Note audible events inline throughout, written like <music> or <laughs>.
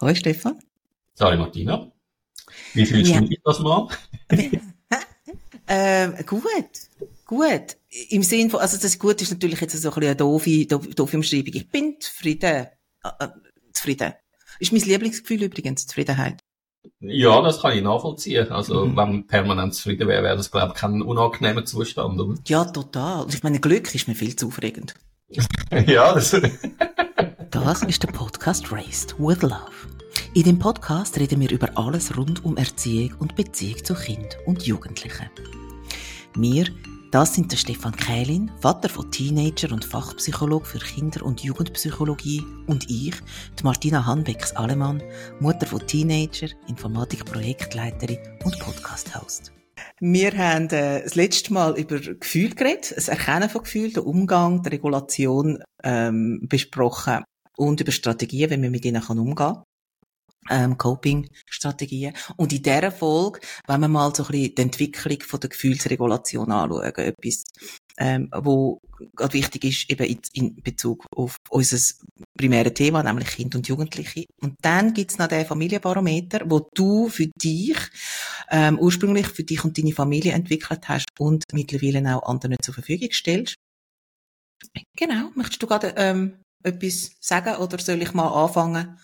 Hallo Stefan. Sorry Martina. Wie fühlst ja. du dich das mal? <laughs> äh, gut, gut. Im Sinn von, also das gut ist natürlich jetzt so ein bisschen eine doofe, doofe Umschreibung. Ich bin zufrieden. Äh, äh, zufrieden. Ist mein Lieblingsgefühl übrigens, Zufriedenheit. Ja, das kann ich nachvollziehen. Also, mhm. wenn man permanent zufrieden wäre, wäre das, glaube ich, kein unangenehmer Zustand, oder? Ja, total. Ich meine, Glück ist mir viel zu aufregend. <laughs> ja, das... das ist der Podcast Raised with Love. In dem Podcast reden wir über alles rund um Erziehung und Beziehung zu Kind und Jugendlichen. Wir, das sind der Stefan Kählin, Vater von Teenager und Fachpsychologe für Kinder- und Jugendpsychologie und ich, die Martina Hanbecks-Allemann, Mutter von Teenager, Informatik-Projektleiterin und Podcast-Host. Wir haben äh, das letzte Mal über Gefühl geredet, das Erkennen von Gefühlen, den Umgang, die Regulation ähm, besprochen und über Strategien, wie man mit ihnen umgehen kann ähm, Coping-Strategien. Und in dieser Folge, wenn wir mal so ein bisschen die Entwicklung von der Gefühlsregulation anschauen, etwas, ähm, wo gerade wichtig ist, eben in, in Bezug auf unser primäres Thema, nämlich Kind und Jugendliche. Und dann gibt's noch den Familienbarometer, wo du für dich, ähm, ursprünglich für dich und deine Familie entwickelt hast und mittlerweile auch anderen zur Verfügung stellst. Genau. Möchtest du gerade ähm, etwas sagen oder soll ich mal anfangen?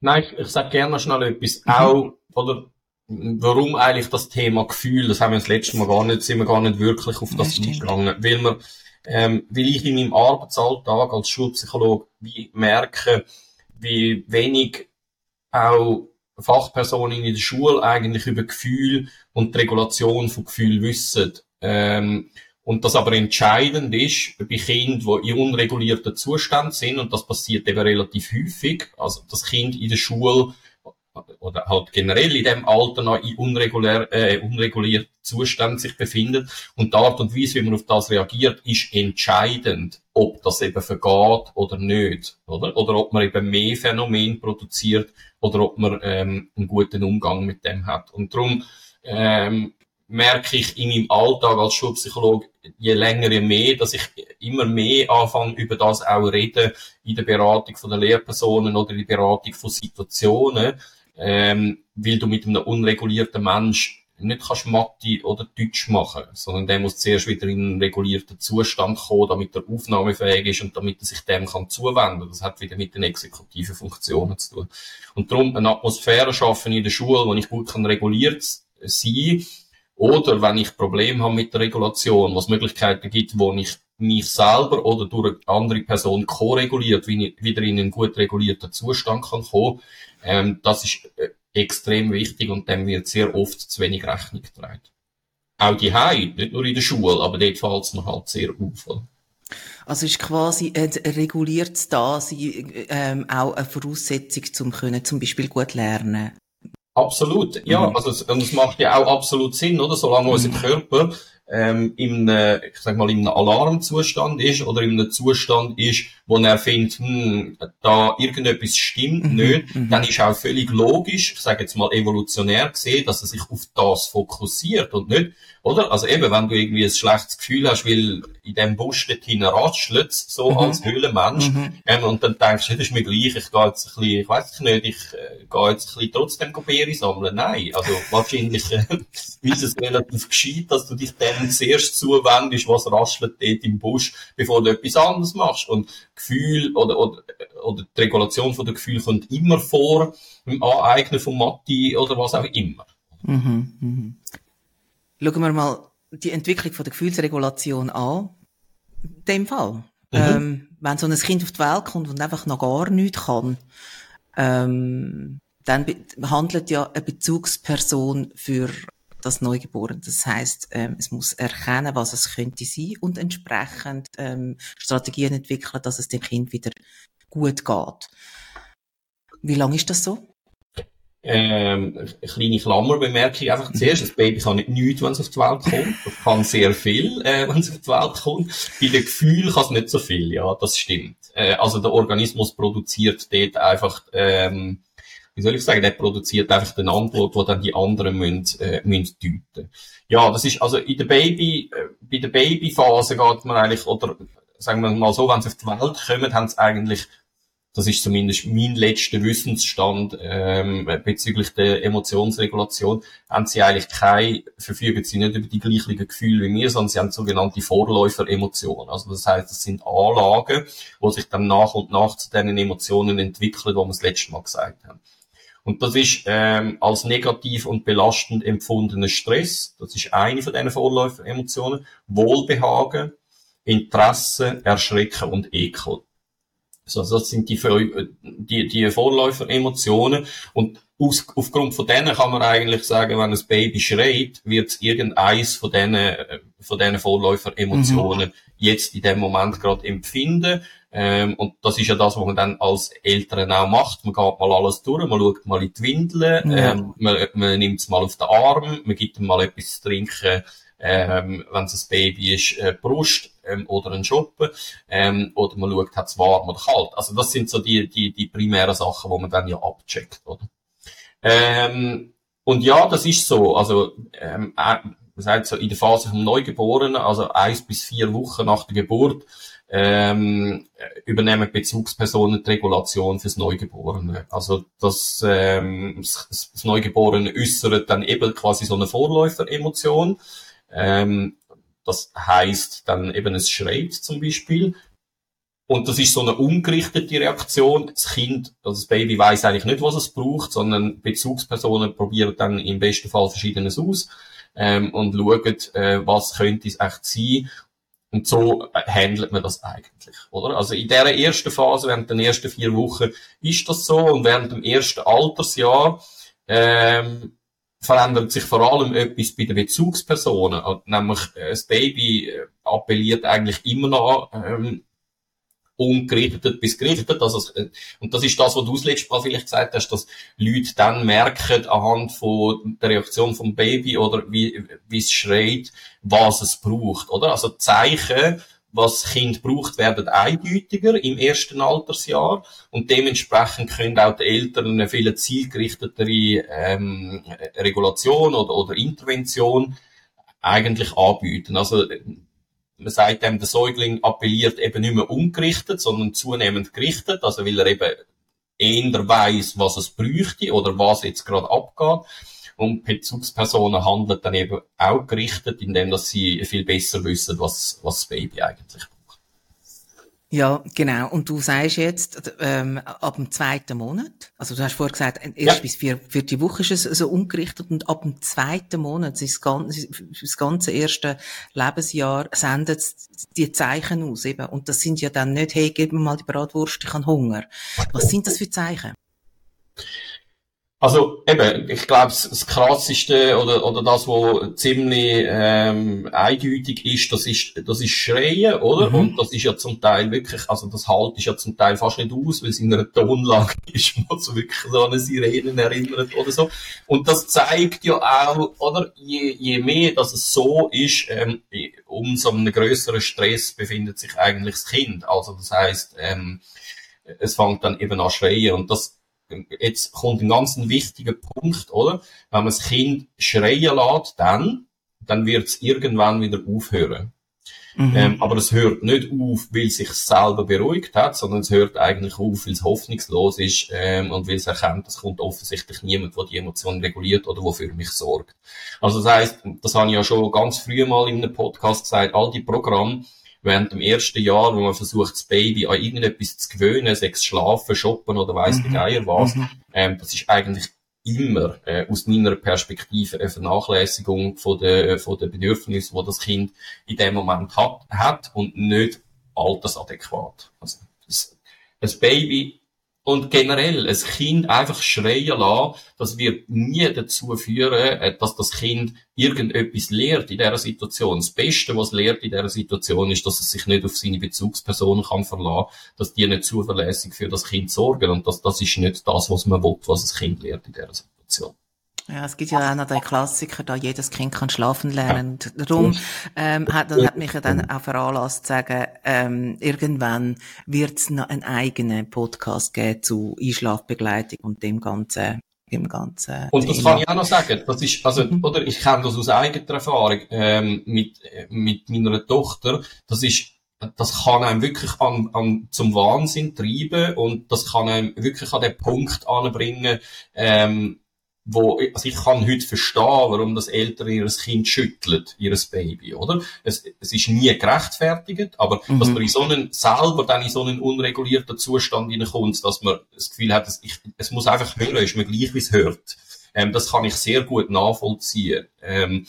Nein, ich, ich sage gerne noch schnell etwas. Mhm. Auch, oder, warum eigentlich das Thema Gefühl, das haben wir das letzte Mal gar nicht, sind wir gar nicht wirklich auf das ja, eingegangen. Weil wir, ähm, weil ich in meinem Arbeitsalltag als Schulpsychologe wie merke, wie wenig auch Fachpersonen in der Schule eigentlich über Gefühl und die Regulation von Gefühl wissen. Ähm, und das aber entscheidend ist bei Kindern, die in unregulierten Zustand sind, und das passiert eben relativ häufig, also das Kind in der Schule oder halt generell in dem Alter noch in unregulär, äh, unregulierten Zustand sich befindet. Und die Art und Weise, wie man auf das reagiert, ist entscheidend, ob das eben vergeht oder nicht. Oder, oder ob man eben mehr Phänomen produziert oder ob man ähm, einen guten Umgang mit dem hat. Und darum ähm, merke ich in meinem Alltag als Schulpsychologe je länger, je mehr, dass ich immer mehr anfange, über das auch reden, in der Beratung von den Lehrpersonen oder in der Beratung von Situationen, ähm, weil du mit einem unregulierten Mensch nicht kannst Mathe oder Deutsch machen, sondern der muss zuerst wieder in einen regulierten Zustand kommen, damit er aufnahmefähig ist und damit er sich dem kann zuwenden. Das hat wieder mit den exekutiven Funktionen zu tun. Und darum eine Atmosphäre schaffen in der Schule, wo ich gut kann reguliert sein oder wenn ich Probleme habe mit der Regulation, was Möglichkeiten gibt, wo ich mich selber oder durch eine andere Person co-reguliert, wieder in einen gut regulierten Zustand kann kommen, ähm, das ist äh, extrem wichtig und dem wird sehr oft zu wenig Rechnung getragen. Auch die Hause, nicht nur in der Schule, aber dort fällt es noch halt sehr auf. Also ist quasi ein reguliertes Dasein ähm, auch eine Voraussetzung, um können, zum Beispiel gut lernen Absolut, ja. Mhm. Also, und es macht ja auch absolut Sinn, oder? Solange mhm. unser Körper ähm, in einem, ich sag mal, in einem Alarmzustand ist oder in einem Zustand ist, wo er findet, hm, da irgendetwas stimmt mhm. nicht, mhm. dann ist auch völlig logisch, ich sage jetzt mal evolutionär gesehen, dass er sich auf das fokussiert und nicht, oder? Also eben, wenn du irgendwie ein schlechtes Gefühl hast, weil in dem Busch dort hinten raschelt, so mhm. als Höhlenmensch, mhm. ähm, und dann denkst du, das ist mir gleich, ich gehe jetzt ein bisschen, ich weiß nicht, ich äh, gehe jetzt ein bisschen trotzdem Beere sammeln. Nein, also wahrscheinlich äh, <laughs> ist es relativ gescheit, dass du dich dem zuerst zuwendest, was raschelt dort im Busch, bevor du etwas anderes machst. Und Gefühl oder, oder, oder die Regulation von der Gefühl kommt immer vor, im Aneignen von Mathe oder was auch immer. Mhm, mhm. Schauen wir mal die Entwicklung von der Gefühlsregulation an. In dem Fall. Mhm. Ähm, wenn so ein Kind auf die Welt kommt und einfach noch gar nichts kann, ähm, dann handelt ja eine Bezugsperson für das Neugeborene. Das heißt, ähm, es muss erkennen, was es könnte sein und entsprechend ähm, Strategien entwickeln, dass es dem Kind wieder gut geht. Wie lange ist das so? Ähm, eine kleine Klammerbemerkung einfach zuerst. Das Baby kann nicht nichts, wenn es auf die Welt kommt. Das kann sehr viel, äh, wenn es auf die Welt kommt. Bei den Gefühlen kann es nicht so viel, ja, das stimmt. Äh, also der Organismus produziert dort einfach, ähm, wie soll ich sagen, der produziert einfach den Antwort, die dann die anderen müssen, äh, müssen deuten. Ja, das ist, also in der Baby, äh, bei der Babyphase geht man eigentlich, oder sagen wir mal so, wenn sie auf die Welt kommen, haben sie eigentlich das ist zumindest mein letzter Wissensstand ähm, bezüglich der Emotionsregulation, haben sie eigentlich keine, verfügen sie nicht über die gleichen Gefühle wie wir, sondern sie haben sogenannte Vorläuferemotionen. Also das heißt, das sind Anlagen, wo sich dann nach und nach zu den Emotionen entwickeln, die wir das letzte Mal gesagt haben. Und das ist ähm, als negativ und belastend empfundener Stress, das ist eine von diesen Vorläuferemotionen, Wohlbehagen, Interesse, Erschrecken und Ekel. Also das sind die, die, die Vorläufer-Emotionen. Und aus, aufgrund von denen kann man eigentlich sagen, wenn ein Baby schreit, wird es irgendeins von diesen, von diesen Vorläufer-Emotionen mhm. jetzt in dem Moment gerade empfinden. Ähm, und das ist ja das, was man dann als Eltern auch macht. Man geht mal alles durch, man schaut mal in die Windeln, ja. ähm, man, man nimmt es mal auf den Arm, man gibt ihm mal etwas zu trinken, ähm, wenn es ein Baby ist, äh, Brust ähm, oder ein Schuppen, ähm, oder man schaut, hat es warm oder kalt. Also das sind so die, die, die primären Sachen, wo man dann ja abcheckt, oder? Ähm, und ja, das ist so. Also ähm, äh, man sagt so in der Phase vom Neugeborenen, also eins bis vier Wochen nach der Geburt, ähm, übernehmen Bezugspersonen die Regulation fürs Neugeborene. Also das, ähm, das, das Neugeborene äußert dann eben quasi so eine Vorläuferemotion. Ähm, das heißt dann eben, es schreit zum Beispiel. Und das ist so eine umgerichtete Reaktion. Das Kind, also das Baby weiß eigentlich nicht, was es braucht, sondern Bezugspersonen probieren dann im besten Fall Verschiedenes aus ähm, und schauen, äh, was könnte es echt sein. Und so äh, handelt man das eigentlich, oder? Also in der ersten Phase, während den ersten vier Wochen, ist das so. Und während dem ersten Altersjahr ähm, verändert sich vor allem etwas bei den Bezugspersonen. Nämlich, äh, das Baby äh, appelliert eigentlich immer noch ähm, ungerichtet bis gerichtet. Also, und das ist das, was du das letzte Mal vielleicht gesagt hast, dass Leute dann merken, anhand von der Reaktion vom Baby oder wie, wie es schreit, was es braucht, oder? Also Zeichen, was Kind braucht, werden eindeutiger im ersten Altersjahr und dementsprechend können auch die Eltern eine viel zielgerichtetere ähm, Regulation oder, oder Intervention eigentlich anbieten. Also man sagt dem, der Säugling appelliert eben nicht mehr umgerichtet, sondern zunehmend gerichtet, also weil er eben eher weiss, was es bräuchte oder was jetzt gerade abgeht. Und Bezugspersonen handeln dann eben auch gerichtet, indem dass sie viel besser wissen, was, was das Baby eigentlich braucht. Ja, genau. Und du sagst jetzt, ähm, ab dem zweiten Monat, also du hast vorher gesagt, erst ja. bis vier, vierte Woche ist es so umgerichtet und ab dem zweiten Monat, das, ganze, das ganze erste Lebensjahr, sendet die Zeichen aus eben. Und das sind ja dann nicht, hey, gib mir mal die Bratwurst, ich habe Hunger. Was sind das für Zeichen? Also eben, ich glaube, das krasseste oder, oder das, was ziemlich ähm, eindeutig ist, das ist, das ist Schreien, oder? Mhm. Und das ist ja zum Teil wirklich, also das halt ist ja zum Teil fast nicht aus, weil es in einer Tonlage <laughs> ist, wo so wirklich so an eine Sirenen erinnert oder so. Und das zeigt ja auch, oder? Je, je mehr, dass es so ist, ähm, umso einen größeren Stress befindet sich eigentlich das Kind. Also das heißt, ähm, es fängt dann eben an schreien und das jetzt kommt ein ganz wichtiger Punkt, oder? Wenn man das Kind schreien lässt, dann, dann wird es irgendwann wieder aufhören. Mhm. Ähm, aber es hört nicht auf, weil es sich selber beruhigt hat, sondern es hört eigentlich auf, weil es hoffnungslos ist ähm, und weil es erkennt, es kommt offensichtlich niemand, der die Emotionen reguliert oder der für mich sorgt. Also das heißt, das habe ich ja schon ganz früh mal in einem Podcast gesagt, all die Programme, während dem ersten Jahr, wo man versucht, das Baby an irgendetwas zu gewöhnen, sechs schlafen, shoppen oder weiss mhm. Geier was, mhm. ähm, das ist eigentlich immer äh, aus meiner Perspektive eine Vernachlässigung von der, von der Bedürfnisse, die das Kind in dem Moment hat, hat und nicht altersadäquat. Also das, das Baby und generell, ein Kind einfach schreien lassen, das wird nie dazu führen, äh, dass das Kind irgendetwas lehrt in dieser Situation. Das Beste, was es lehrt in dieser Situation, ist, dass es sich nicht auf seine Bezugspersonen kann verlassen, dass die nicht zuverlässig für das Kind sorgen. Und das, das ist nicht das, was man will, was das Kind lehrt in dieser Situation. Ja, es gibt ja auch noch den Klassiker, da jedes Kind kann schlafen lernen. Ja. Darum ähm, hat, hat mich ja dann auch veranlasst zu sagen, ähm, irgendwann wird es noch einen eigenen Podcast geben zu Einschlafbegleitung und dem ganzen im ganzen und das Thema. kann ich auch noch sagen das ist also mhm. oder ich kenne das aus eigener Erfahrung ähm, mit mit meiner Tochter das ist das kann einem wirklich an, an, zum Wahnsinn treiben und das kann einem wirklich an den Punkt anbringen, ähm, wo, also ich kann heute verstehen, warum das Eltern ihres Kind schüttelt, ihres Baby, oder? Es, es ist nie gerechtfertigt, aber mhm. dass man in so einen, selber dann in so einen unregulierten Zustand hineinkommt, dass man das Gefühl hat, ich, es muss einfach hören, ist mir gleich, wie es hört. Ähm, das kann ich sehr gut nachvollziehen. Ähm,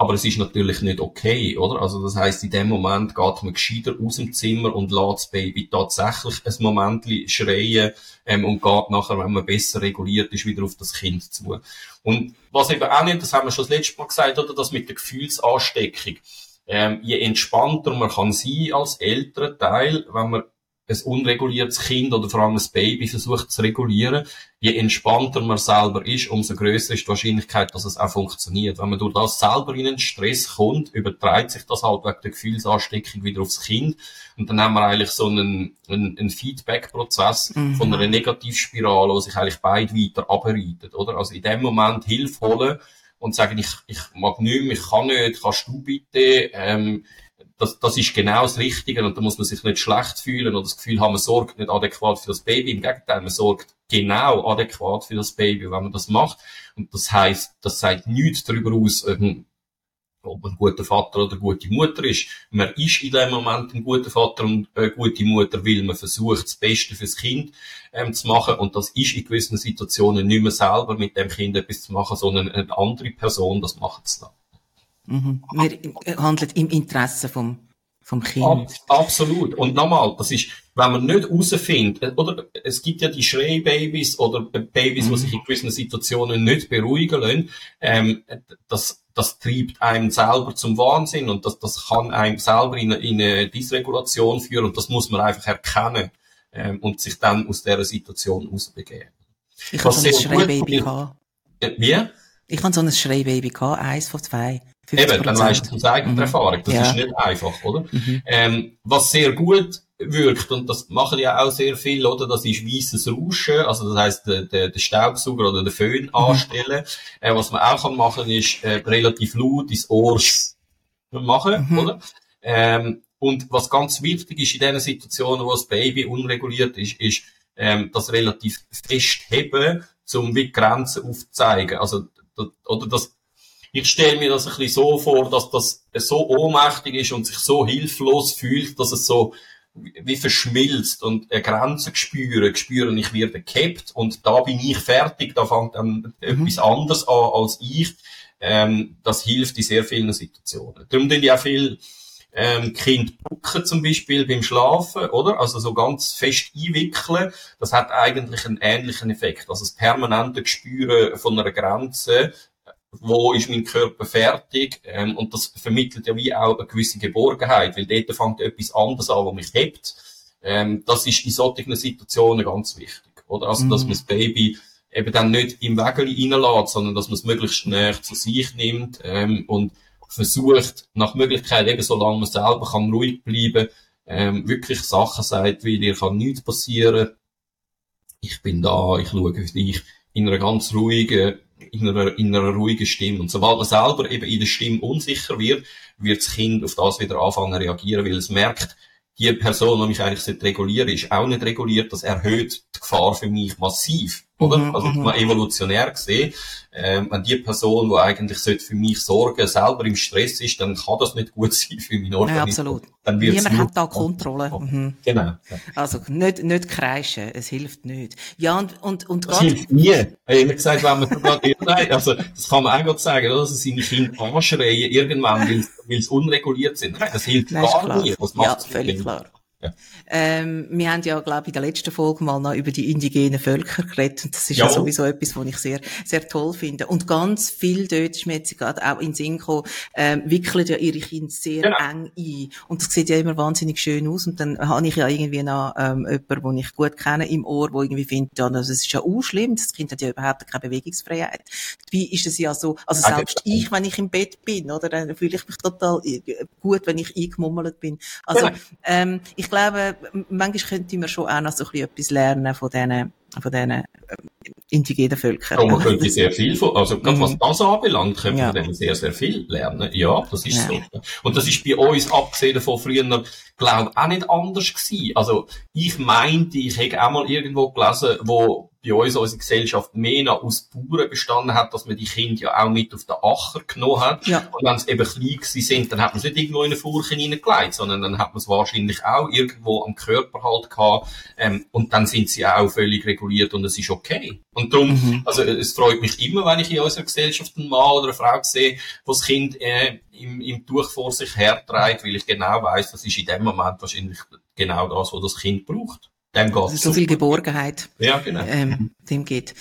aber es ist natürlich nicht okay, oder? Also das heißt, in dem Moment geht man gescheiter aus dem Zimmer und lässt das Baby tatsächlich ein Moment schreien ähm, und geht nachher, wenn man besser reguliert ist, wieder auf das Kind zu. Und was eben auch nicht, das haben wir schon das letzte Mal gesagt, oder das mit der Gefühlsansteckung. Ähm, je entspannter man kann sein als älterer Teil, wenn man ein unreguliertes Kind oder vor allem ein Baby versucht zu regulieren, je entspannter man selber ist, umso größer ist die Wahrscheinlichkeit, dass es auch funktioniert. Wenn man durch das selber in einen Stress kommt, übertreibt sich das halt wegen der Gefühlsansteckung wieder aufs Kind. Und dann haben wir eigentlich so einen, einen, einen Feedback-Prozess mhm. von einer Negativspirale, wo sich eigentlich beide weiter abreitet, oder? Also in dem Moment Hilfe holen und sagen, ich, ich mag nicht mehr, ich kann nicht, kannst du bitte, ähm, das, das ist genau das Richtige und da muss man sich nicht schlecht fühlen oder das Gefühl haben, man sorgt nicht adäquat für das Baby. Im Gegenteil, man sorgt genau adäquat für das Baby, wenn man das macht. Und das heißt, das sagt nichts darüber aus, ähm, ob man ein guter Vater oder eine gute Mutter ist. Man ist in dem Moment ein guter Vater und eine gute Mutter, weil man versucht, das Beste fürs Kind ähm, zu machen. Und das ist in gewissen Situationen nicht mehr selber mit dem Kind etwas zu machen, sondern eine andere Person, das macht es dann. Mhm. Man handelt im Interesse vom, vom Kind. Ab, absolut. Und nochmal, das ist, wenn man nicht herausfindet, oder es gibt ja die Schreibabys oder Babys, mhm. die sich in gewissen Situationen nicht beruhigen lassen, ähm, das, das treibt einem selber zum Wahnsinn und das, das kann einem selber in, in eine Dysregulation führen und das muss man einfach erkennen ähm, und sich dann aus dieser Situation ausbegeben. Ich habe so ein Schreibaby gehabt. Wie? Ich habe so ein Schreibaby gehabt, eins von zwei. Eben, dann weißt du aus eigener mhm. Erfahrung. Das ja. ist nicht einfach, oder? Mhm. Ähm, was sehr gut wirkt, und das machen ja auch sehr viel, oder? Das ist weißes Rauschen, also das heisst, der, der, der Staubsauger oder der Föhn mhm. anstellen. Äh, was man auch kann machen, ist äh, relativ laut ins Ohr machen, mhm. oder? Ähm, und was ganz wichtig ist in diesen Situationen, wo das Baby unreguliert ist, ist, ähm, das relativ fest heben, um wie Grenzen aufzuzeigen. Also, das, oder das ich stelle mir das ein bisschen so vor, dass das so ohnmächtig ist und sich so hilflos fühlt, dass es so wie verschmilzt und eine Grenze spüren, spüren, ich werde gehabt und da bin ich fertig, da fängt dann mhm. etwas anderes an als ich. Ähm, das hilft in sehr vielen Situationen. Darum tun ja viel ähm, Kind bucken zum Beispiel beim Schlafen, oder? Also so ganz fest einwickeln, das hat eigentlich einen ähnlichen Effekt. Also das permanente Gespüren von einer Grenze wo ist mein Körper fertig ähm, und das vermittelt ja wie auch eine gewisse Geborgenheit, weil dort fängt etwas anderes an, was mich hebt. Ähm, das ist in solchen Situationen ganz wichtig, oder? Also, dass mhm. man das Baby eben dann nicht im Wägeli reinlässt, sondern dass man es möglichst näher zu sich nimmt ähm, und versucht, nach Möglichkeit eben, solange man selber kann ruhig bleiben, ähm, wirklich Sachen sagt, wie dir kann nichts passieren, ich bin da, ich schaue für dich in einer ganz ruhigen in einer, in einer ruhigen Stimme. Und sobald man selber eben in der Stimme unsicher wird, wird das Kind auf das wieder anfangen reagieren, weil es merkt, die Person, die mich eigentlich regulieren ist auch nicht reguliert. Das erhöht die Gefahr für mich massiv. Oder? Mhm, also, mhm. mal evolutionär gesehen, ähm, wenn die Person, die eigentlich sollte für mich sorgen, selber im Stress ist, dann kann das nicht gut <laughs> sein für meinen Organismus. Ja, absolut. Dann Niemand hat da Kontrolle. Mhm. Genau. Also, nicht, nicht kreischen. Es hilft nicht. Ja, und, und, und Das hilft nie. Ehrlich gesagt, wenn man sogar, nein, also, das kann man auch gerade sagen, oder? Dass seine Kinder anschreien, irgendwann, weil sie unreguliert sind. Nein, das hilft nein, gar nie. Was macht ja, völlig klar. Ja. Ähm, wir haben ja, glaube ich, in der letzten Folge mal noch über die indigenen Völker geredet. Und das ist ja, ja sowieso etwas, was ich sehr, sehr toll finde. Und ganz viel dort ist mir jetzt gerade auch in Sinn gekommen, ähm, wickeln ja ihre Kinder sehr genau. eng ein. Und das sieht ja immer wahnsinnig schön aus. Und dann habe ich ja irgendwie noch, ähm, jemanden, den ich gut kenne im Ohr, wo irgendwie findet, ja, das ist ja auch schlimm. Das Kind hat ja überhaupt keine Bewegungsfreiheit. Dabei ist es ja so, also selbst okay. ich, wenn ich im Bett bin, oder, dann fühle ich mich total gut, wenn ich eingemummelt bin. Also, genau. ähm, ich ich glaube, manchmal könnte man schon auch noch so ein bisschen etwas lernen von diesen, von diesen, indigenen Völker. Ja, man könnte sehr viel von, also gerade was mhm. das anbelangt, könnte ja. man sehr, sehr viel lernen. Ja, das ist ja. so. Und das ist bei uns, abgesehen von früher, glaube auch nicht anders gewesen. Also, ich meinte, ich hätte auch mal irgendwo gelesen, wo bei uns unsere Gesellschaft mehr noch aus Bauern bestanden hat, dass man die Kinder ja auch mit auf den Acher genommen hat. Ja. Und wenn sie eben klein sind, dann hat man es nicht irgendwo in eine Furche hineingelegt, sondern dann hat man es wahrscheinlich auch irgendwo am Körper halt gehabt. Ähm, und dann sind sie auch völlig reguliert und es ist okay. Und darum, mhm. also es freut mich immer, wenn ich in unserer Gesellschaft einen Mann oder eine Frau sehe, wo das Kind äh, im, im Tuch vor sich herträgt, weil ich genau weiß, das ist in dem Moment wahrscheinlich genau das, was das Kind braucht. Dem geht's. So viel Geborgenheit. Ja, genau. Ähm, dem geht.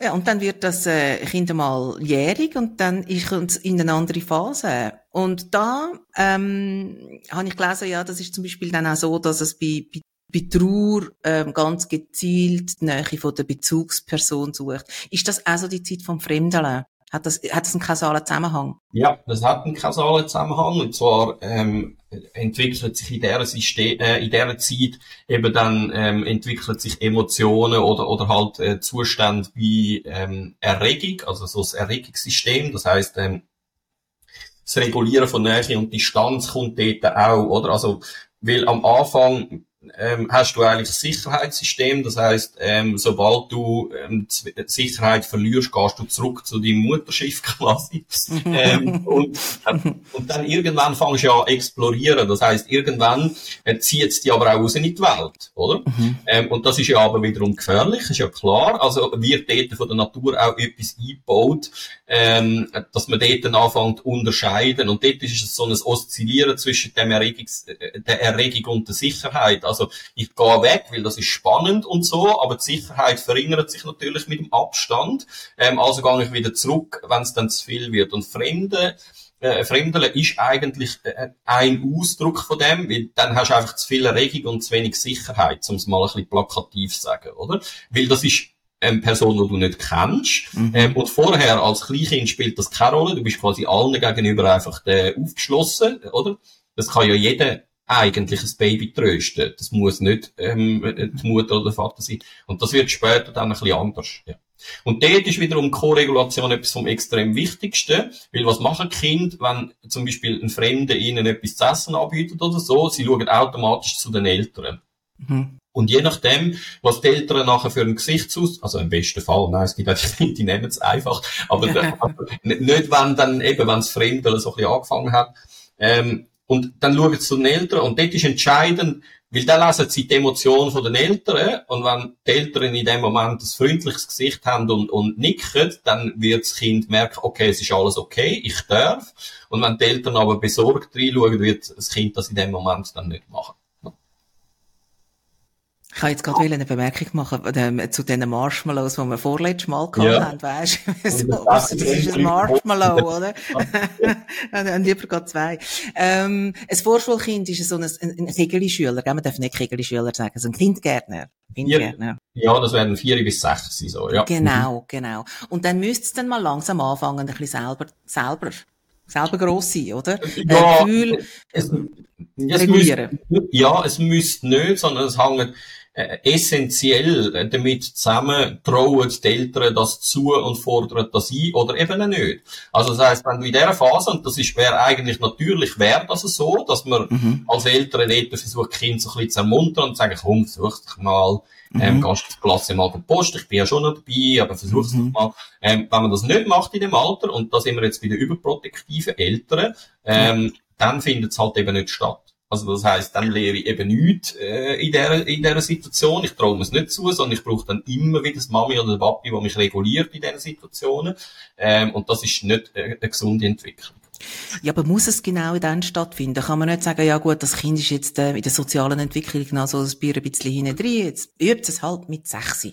Ja, und dann wird das äh, Kind mal jährig und dann ist es in eine andere Phase. Und da ähm, habe ich gelesen, ja, das ist zum Beispiel dann auch so, dass es bei, bei, bei Trauer ähm, ganz gezielt die Nähe von der Bezugsperson sucht. Ist das also die Zeit vom Fremdeln? Hat das, hat das einen kausalen Zusammenhang? Ja, das hat einen kausalen Zusammenhang. Und zwar ähm, entwickelt sich in dieser, System, äh, in dieser Zeit eben dann ähm, entwickelt sich Emotionen oder, oder halt äh, Zustände wie ähm, Erregung, also so das Erregungssystem. Das heißt, ähm, das Regulieren von Nähe und Distanz kommt dort auch, oder? Also, weil am Anfang ähm, hast du eigentlich ein Sicherheitssystem. Das heißt, ähm, sobald du ähm, Sicherheit verlierst, gehst du zurück zu deinem Mutterschiff <laughs> quasi. Ähm, und, und dann irgendwann fängst du ja an explorieren. Das heißt, irgendwann äh, zieht es dich aber auch raus in die Welt, oder? Mhm. Ähm, und das ist ja aber wiederum gefährlich, ist ja klar. Also wird dort von der Natur auch etwas eingebaut, ähm, dass man dort dann anfängt zu unterscheiden. Und dort ist es so ein Oszillieren zwischen dem Erregungs äh, der Erregung und der Sicherheit. Also ich gehe weg, weil das ist spannend und so, aber die Sicherheit verringert sich natürlich mit dem Abstand. Ähm, also gehe ich wieder zurück, wenn es dann zu viel wird. Und Fremde, äh, Fremdeln ist eigentlich äh, ein Ausdruck von dem, weil dann hast du einfach zu viel Erregung und zu wenig Sicherheit, um es mal ein bisschen plakativ zu sagen, oder? Weil das ist eine Person, die du nicht kennst. Mhm. Ähm, und vorher als Kleinkind spielt das keine Rolle. Du bist quasi allen gegenüber einfach äh, aufgeschlossen, oder? Das kann ja jeder eigentlich ein Baby trösten. Das muss nicht ähm, die Mutter oder der Vater sein. Und das wird später dann ein bisschen anders. Ja. Und dort ist wiederum Koregulation etwas vom extrem Wichtigsten, weil was machen Kind, wenn zum Beispiel ein Fremder ihnen etwas zu essen anbietet oder so, sie schauen automatisch zu den Eltern. Mhm. Und je nachdem, was die Eltern nachher für ein Gesichtsaus, also im besten Fall, nein, es gibt auch Kinder, die nehmen es einfach, aber, <laughs> aber nicht, wenn dann eben, wenn das Fremde so ein bisschen angefangen hat, ähm, und dann schauen sie zu den Eltern und dort ist entscheidend, weil dann lesen sie die Emotionen von den Eltern und wenn die Eltern in dem Moment ein freundliches Gesicht haben und, und nicken, dann wird das Kind merken, okay, es ist alles okay, ich darf. Und wenn die Eltern aber besorgt reinschauen, wird das Kind das in dem Moment dann nicht machen. Ich habe jetzt gerade eine Bemerkung machen ähm, zu den Marshmallows, die wir vorletztes Mal gehabt ja. haben, weißt du? <laughs> so, das ist ein Marshmallow, oder? <laughs> Und lieber gerade zwei. Ähm, ein Vorschulkind ist so ein, ein, ein Kegelschüler, man darf nicht Kegelschüler sagen, so ein Kindgärtner. Kindgärtner. Ja, ja, das werden vier bis sechs sein, so, ja. Genau, genau. Und dann müsste es dann mal langsam anfangen, ein bisschen selber, selber selber gross sein, oder? Ja, Gefühl, es, es müsste, ja, es müsste nicht, sondern es hängt äh, essentiell damit zusammen trauen die Eltern das zu und fordern das ein oder eben nicht. Also das heisst, wenn du in dieser Phase, und das ist, wäre eigentlich natürlich, wäre das so, dass man mhm. als Eltern dort versucht, Kind so ein bisschen zu ermuntern und zu sagen, komm, versuch dich mal, ähm, mhm. gehst du Klasse mal per Post, ich bin ja schon noch dabei, aber versuch's mhm. mal. Ähm, wenn man das nicht macht in dem Alter, und da sind wir jetzt bei den überprotektiven Eltern, ähm, mhm. dann findet es halt eben nicht statt. Also das heißt, dann lehre ich eben nichts äh, in dieser in dieser Situation. Ich traue mir es nicht zu, sondern ich brauche dann immer wieder das Mami oder das Papi, der mich reguliert in diesen Situationen. Ähm, und das ist nicht äh, eine gesunde Entwicklung. Ja, aber muss es genau dann stattfinden? Kann man nicht sagen, ja gut, das Kind ist jetzt äh, in der sozialen Entwicklung noch so ein bisschen hinten drin, jetzt übt es halt mit sechs.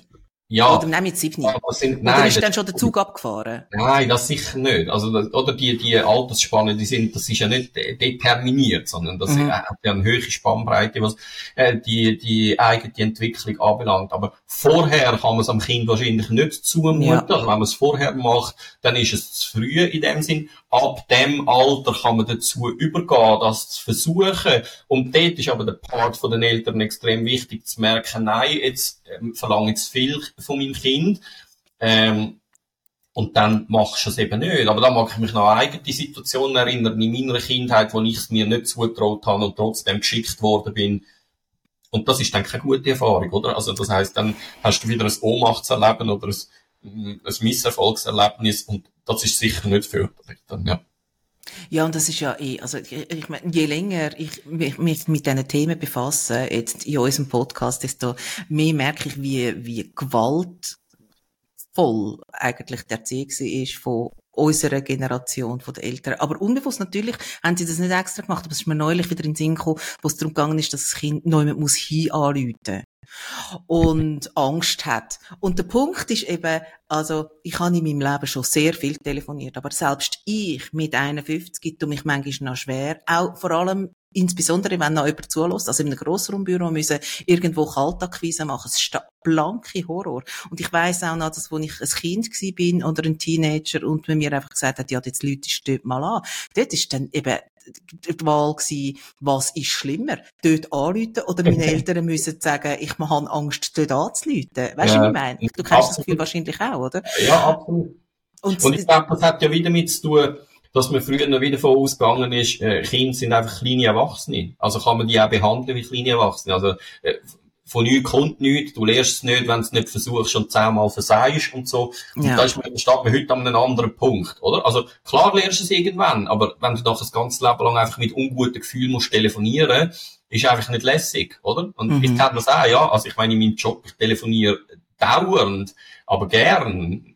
Ja. Oder nehmen mit sieben. Sind, nein, oder ist dann schon der Zug abgefahren? Nein, das sicher nicht. Also, das, oder die, die Altersspanne, die sind, das ist ja nicht determiniert, sondern das mhm. hat ja eine höhere Spannbreite, was äh, die, die eigene Entwicklung anbelangt. Aber vorher kann man es am Kind wahrscheinlich nicht zumuten. Ja. Also, wenn man es vorher macht, dann ist es zu früh in dem Sinn. Ab dem Alter kann man dazu übergehen, das zu versuchen. Und dort ist aber der Part von den Eltern extrem wichtig zu merken, nein, jetzt, ähm, verlange zu viel von meinem Kind. Ähm, und dann machst du es eben nicht. Aber da mag ich mich noch an eigene Situationen erinnern, in meiner Kindheit, wo ich es mir nicht zugetraut habe und trotzdem geschickt worden bin. Und das ist dann keine gute Erfahrung, oder? Also das heißt, dann hast du wieder ein Ohnmachtserleben oder ein, ein Misserfolgserlebnis und das ist sicher nicht förderlich dann, ja. Ja, und das ist ja eh, also ich, ich meine, je länger ich mich, mich mit diesen Themen befasse, jetzt in unserem Podcast, desto mehr merke ich, wie, wie gewaltvoll eigentlich der Erziehung ist von unserer Generation, von den Eltern. Aber unbewusst natürlich haben sie das nicht extra gemacht, aber es ist mir neulich wieder in den Sinn gekommen, wo es darum gegangen ist, dass das Kind neu muss hin anrufen und Angst hat. Und der Punkt ist eben, also ich habe in meinem Leben schon sehr viel telefoniert, aber selbst ich mit 51 tue mich manchmal noch schwer, auch vor allem insbesondere wenn noch jemand zulässt, also in einem Grossraumbüro müssen irgendwo Kaltakquise machen, es ist der blanke Horror. Und ich weiss auch noch, dass, wo ich ein Kind bin oder ein Teenager und man mir einfach gesagt hat, ja, jetzt du dort mal an. Dort ist dann eben die Wahl gewesen, was ist schlimmer? Dort anrufen oder meine <laughs> Eltern müssen sagen, ich habe Angst, dort anzurufen. Weißt du, ja, was ich meine? Du kennst das Gefühl wahrscheinlich auch, oder? Ja, absolut. Und, und ich glaube, das hat ja wieder mit zu tun, dass man früher noch wieder von ausgegangen ist, äh, Kinder sind einfach kleine Erwachsene. Also kann man die auch behandeln wie kleine Erwachsene. Also äh, von nichts kommt nichts, du lernst es nicht, wenn du es nicht versuchst und zehnmal versagst und so. Und ja. da ist man, steht man heute an einem anderen Punkt, oder? Also, klar lernst du es irgendwann, aber wenn du doch das ganze Leben lang einfach mit unguten Gefühlen musst telefonieren, ist einfach nicht lässig, oder? Und mhm. ich kenne das auch, ja. Also, ich meine, in meinem Job, ich telefoniere dauernd, aber gern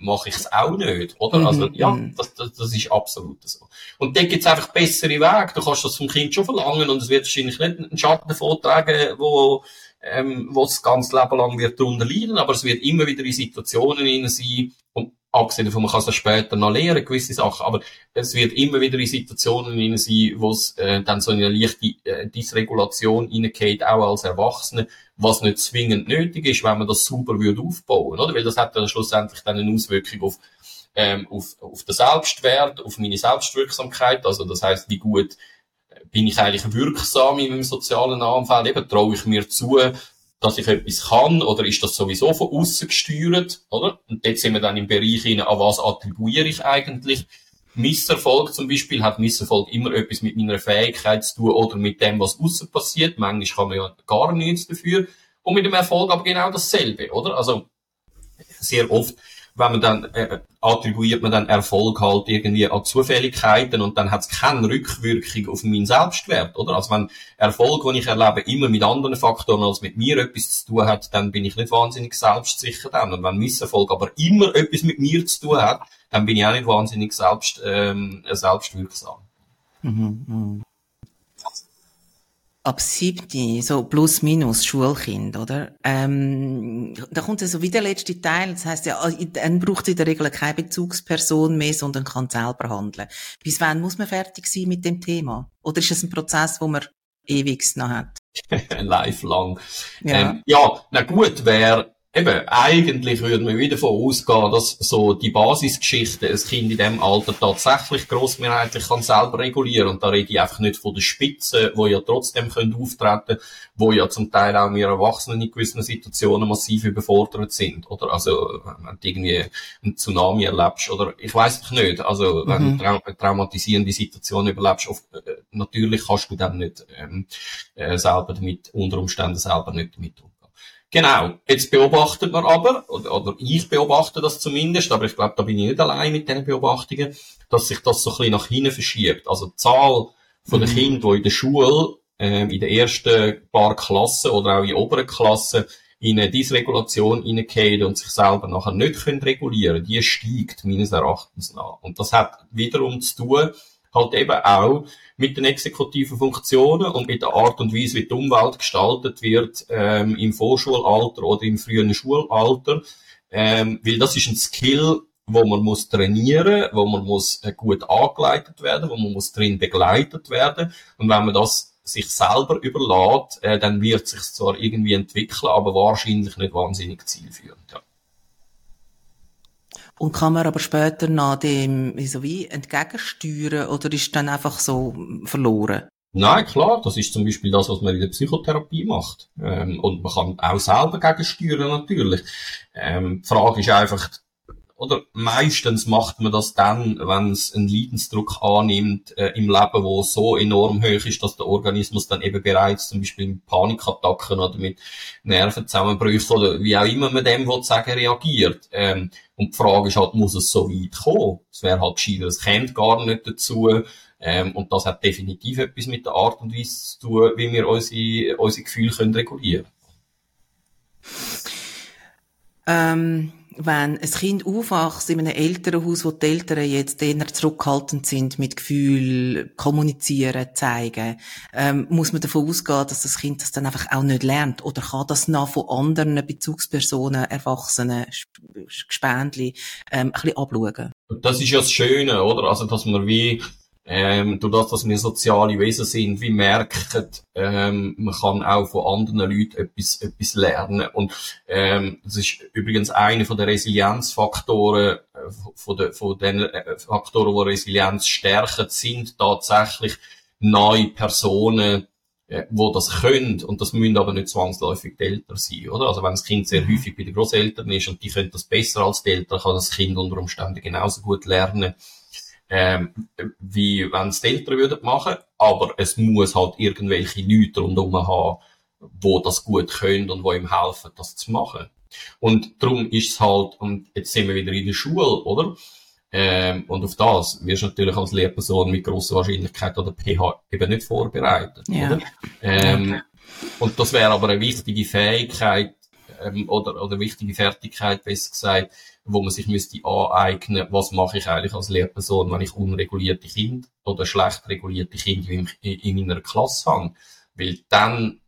mache ich es auch nicht, oder? Mhm. Also, ja, mhm. das, das, das ist absolut so. Und dann gibt's einfach bessere Wege. Du kannst das vom Kind schon verlangen und es wird wahrscheinlich nicht einen Schatten vortragen, wo, ähm, wo es ganz Leben lang wird darunter leiden, aber es wird immer wieder in Situationen hinein sein, und abgesehen davon, man kann es später noch lernen, gewisse Sachen, aber es wird immer wieder in Situationen hinein sein, wo es äh, dann so eine leichte äh, Dysregulation hineingeht, auch als Erwachsene, was nicht zwingend nötig ist, wenn man das super würde aufbauen, oder? Weil das hat dann schlussendlich dann eine Auswirkung auf, ähm, auf, auf den Selbstwert, auf meine Selbstwirksamkeit, also das heißt, wie gut äh, bin ich eigentlich wirksam in meinem sozialen Umfeld, eben traue ich mir zu, dass ich etwas kann, oder ist das sowieso von außen gesteuert, oder? Und dort sind wir dann im Bereich hinein, an was attribuiere ich eigentlich Misserfolg zum Beispiel hat Misserfolg immer etwas mit meiner Fähigkeit zu tun oder mit dem, was außen passiert. Manchmal kann man ja gar nichts dafür. Und mit dem Erfolg aber genau dasselbe, oder? Also, sehr oft wenn man dann äh, attribuiert man dann Erfolg halt irgendwie an Zufälligkeiten und dann hat es keine Rückwirkung auf meinen Selbstwert, oder? Also wenn Erfolg, den ich erlebe, immer mit anderen Faktoren als mit mir etwas zu tun hat, dann bin ich nicht wahnsinnig selbstsicher dann. Und wenn Misserfolg aber immer etwas mit mir zu tun hat, dann bin ich auch nicht wahnsinnig selbst, ähm, selbstwirksam. Mhm, mh ab siebte, so plus minus Schulkind, oder? Ähm, da kommt so wieder der letzte Teil. Das heißt ja, dann braucht in der Regel keine Bezugsperson mehr, sondern kann selber handeln. Bis wann muss man fertig sein mit dem Thema? Oder ist es ein Prozess, wo man ewig noch hat? <laughs> Lifelong. Ja. Ähm, ja, na gut, wäre Eben, eigentlich würde man wieder davon ausgehen, dass so die Basisgeschichte ein Kind in dem Alter tatsächlich grossmehrheitlich kann selber regulieren. Und da rede ich einfach nicht von der Spitze, wo ja trotzdem können auftreten, wo ja zum Teil auch wir Erwachsenen in gewissen Situationen massiv überfordert sind. Oder also, wenn du irgendwie einen Tsunami erlebst, oder ich weiß nicht. Also, wenn mhm. du eine traumatisierende Situation überlebst, oft, äh, natürlich kannst du dann nicht ähm, äh, selber damit, unter Umständen selber nicht damit umgehen. Genau. Jetzt beobachtet man aber, oder, oder ich beobachte das zumindest, aber ich glaube, da bin ich nicht allein mit diesen Beobachtungen, dass sich das so ein bisschen nach hinten verschiebt. Also die Zahl von mhm. den Kindern, die in der Schule, ähm, in den ersten paar Klassen oder auch in oberen Klassen in eine Dysregulation hineingehen und sich selber nachher nicht können regulieren die steigt meines Erachtens nach. Und das hat wiederum zu tun, halt eben auch mit den exekutiven Funktionen und mit der Art und Weise, wie die Umwelt gestaltet wird ähm, im Vorschulalter oder im frühen Schulalter. Ähm, weil das ist ein Skill, wo man muss trainieren, wo man muss äh, gut angeleitet werden, wo man muss drin begleitet werden. Und wenn man das sich selber überlässt, äh, dann wird sich zwar irgendwie entwickeln, aber wahrscheinlich nicht wahnsinnig zielführend. Ja. Und kann man aber später nach dem, so wie, entgegensteuern oder ist dann einfach so verloren? Nein, klar, das ist zum Beispiel das, was man in der Psychotherapie macht. Ähm, und man kann auch selber gegensteuern, natürlich. Ähm, die Frage ist einfach, oder meistens macht man das dann, wenn es einen Leidensdruck annimmt äh, im Leben, wo so enorm hoch ist, dass der Organismus dann eben bereits zum Beispiel mit Panikattacken oder mit Nervenzusammenbrüchen oder wie auch immer man dem will sagen reagiert. Ähm, und die Frage ist halt, muss es so weit kommen? Es wäre halt gescheiter, es kommt gar nicht dazu. Ähm, und das hat definitiv etwas mit der Art und Weise zu tun, wie wir unsere, unsere Gefühle können regulieren können. Ähm wenn ein Kind aufwächst in einem Elternhaus, wo die Eltern jetzt eher zurückhaltend sind mit Gefühl, kommunizieren, zeigen, ähm, muss man davon ausgehen, dass das Kind das dann einfach auch nicht lernt? Oder kann das noch von anderen Bezugspersonen, Erwachsenen, Gespendli, ähm, ein bisschen abschauen? Das ist ja das Schöne, oder? Also, dass man wie ähm, durch das, dass wir soziale Wesen sind, wie merken, ähm, man kann auch von anderen Leuten etwas, etwas lernen. Und ähm, das ist übrigens einer von der Resilienzfaktoren, äh, von, den, von den äh, Faktoren, die Resilienz stärken, sind tatsächlich neue Personen, äh, wo das können, und das müssen aber nicht zwangsläufig die Eltern sein, oder? Also wenn das Kind sehr mhm. häufig bei den Großeltern ist und die können das besser als die Eltern, kann das Kind unter Umständen genauso gut lernen ähm, wie wenn es die Eltern würden machen, aber es muss halt irgendwelche Leute rundherum haben, wo das gut können und wo ihm helfen, das zu machen. Und darum ist es halt, und jetzt sind wir wieder in der Schule, oder? Ähm, und auf das wirst du natürlich als Lehrperson mit grosser Wahrscheinlichkeit oder PH eben nicht vorbereitet, ja. oder? Ähm, und das wäre aber eine wichtige Fähigkeit, ähm, oder, oder wichtige Fertigkeit, besser gesagt, wo man sich müsste aneignen, was mache ich eigentlich als Lehrperson, wenn ich unregulierte Kinder oder schlecht regulierte Kinder in, in meiner Klasse habe. Weil dann,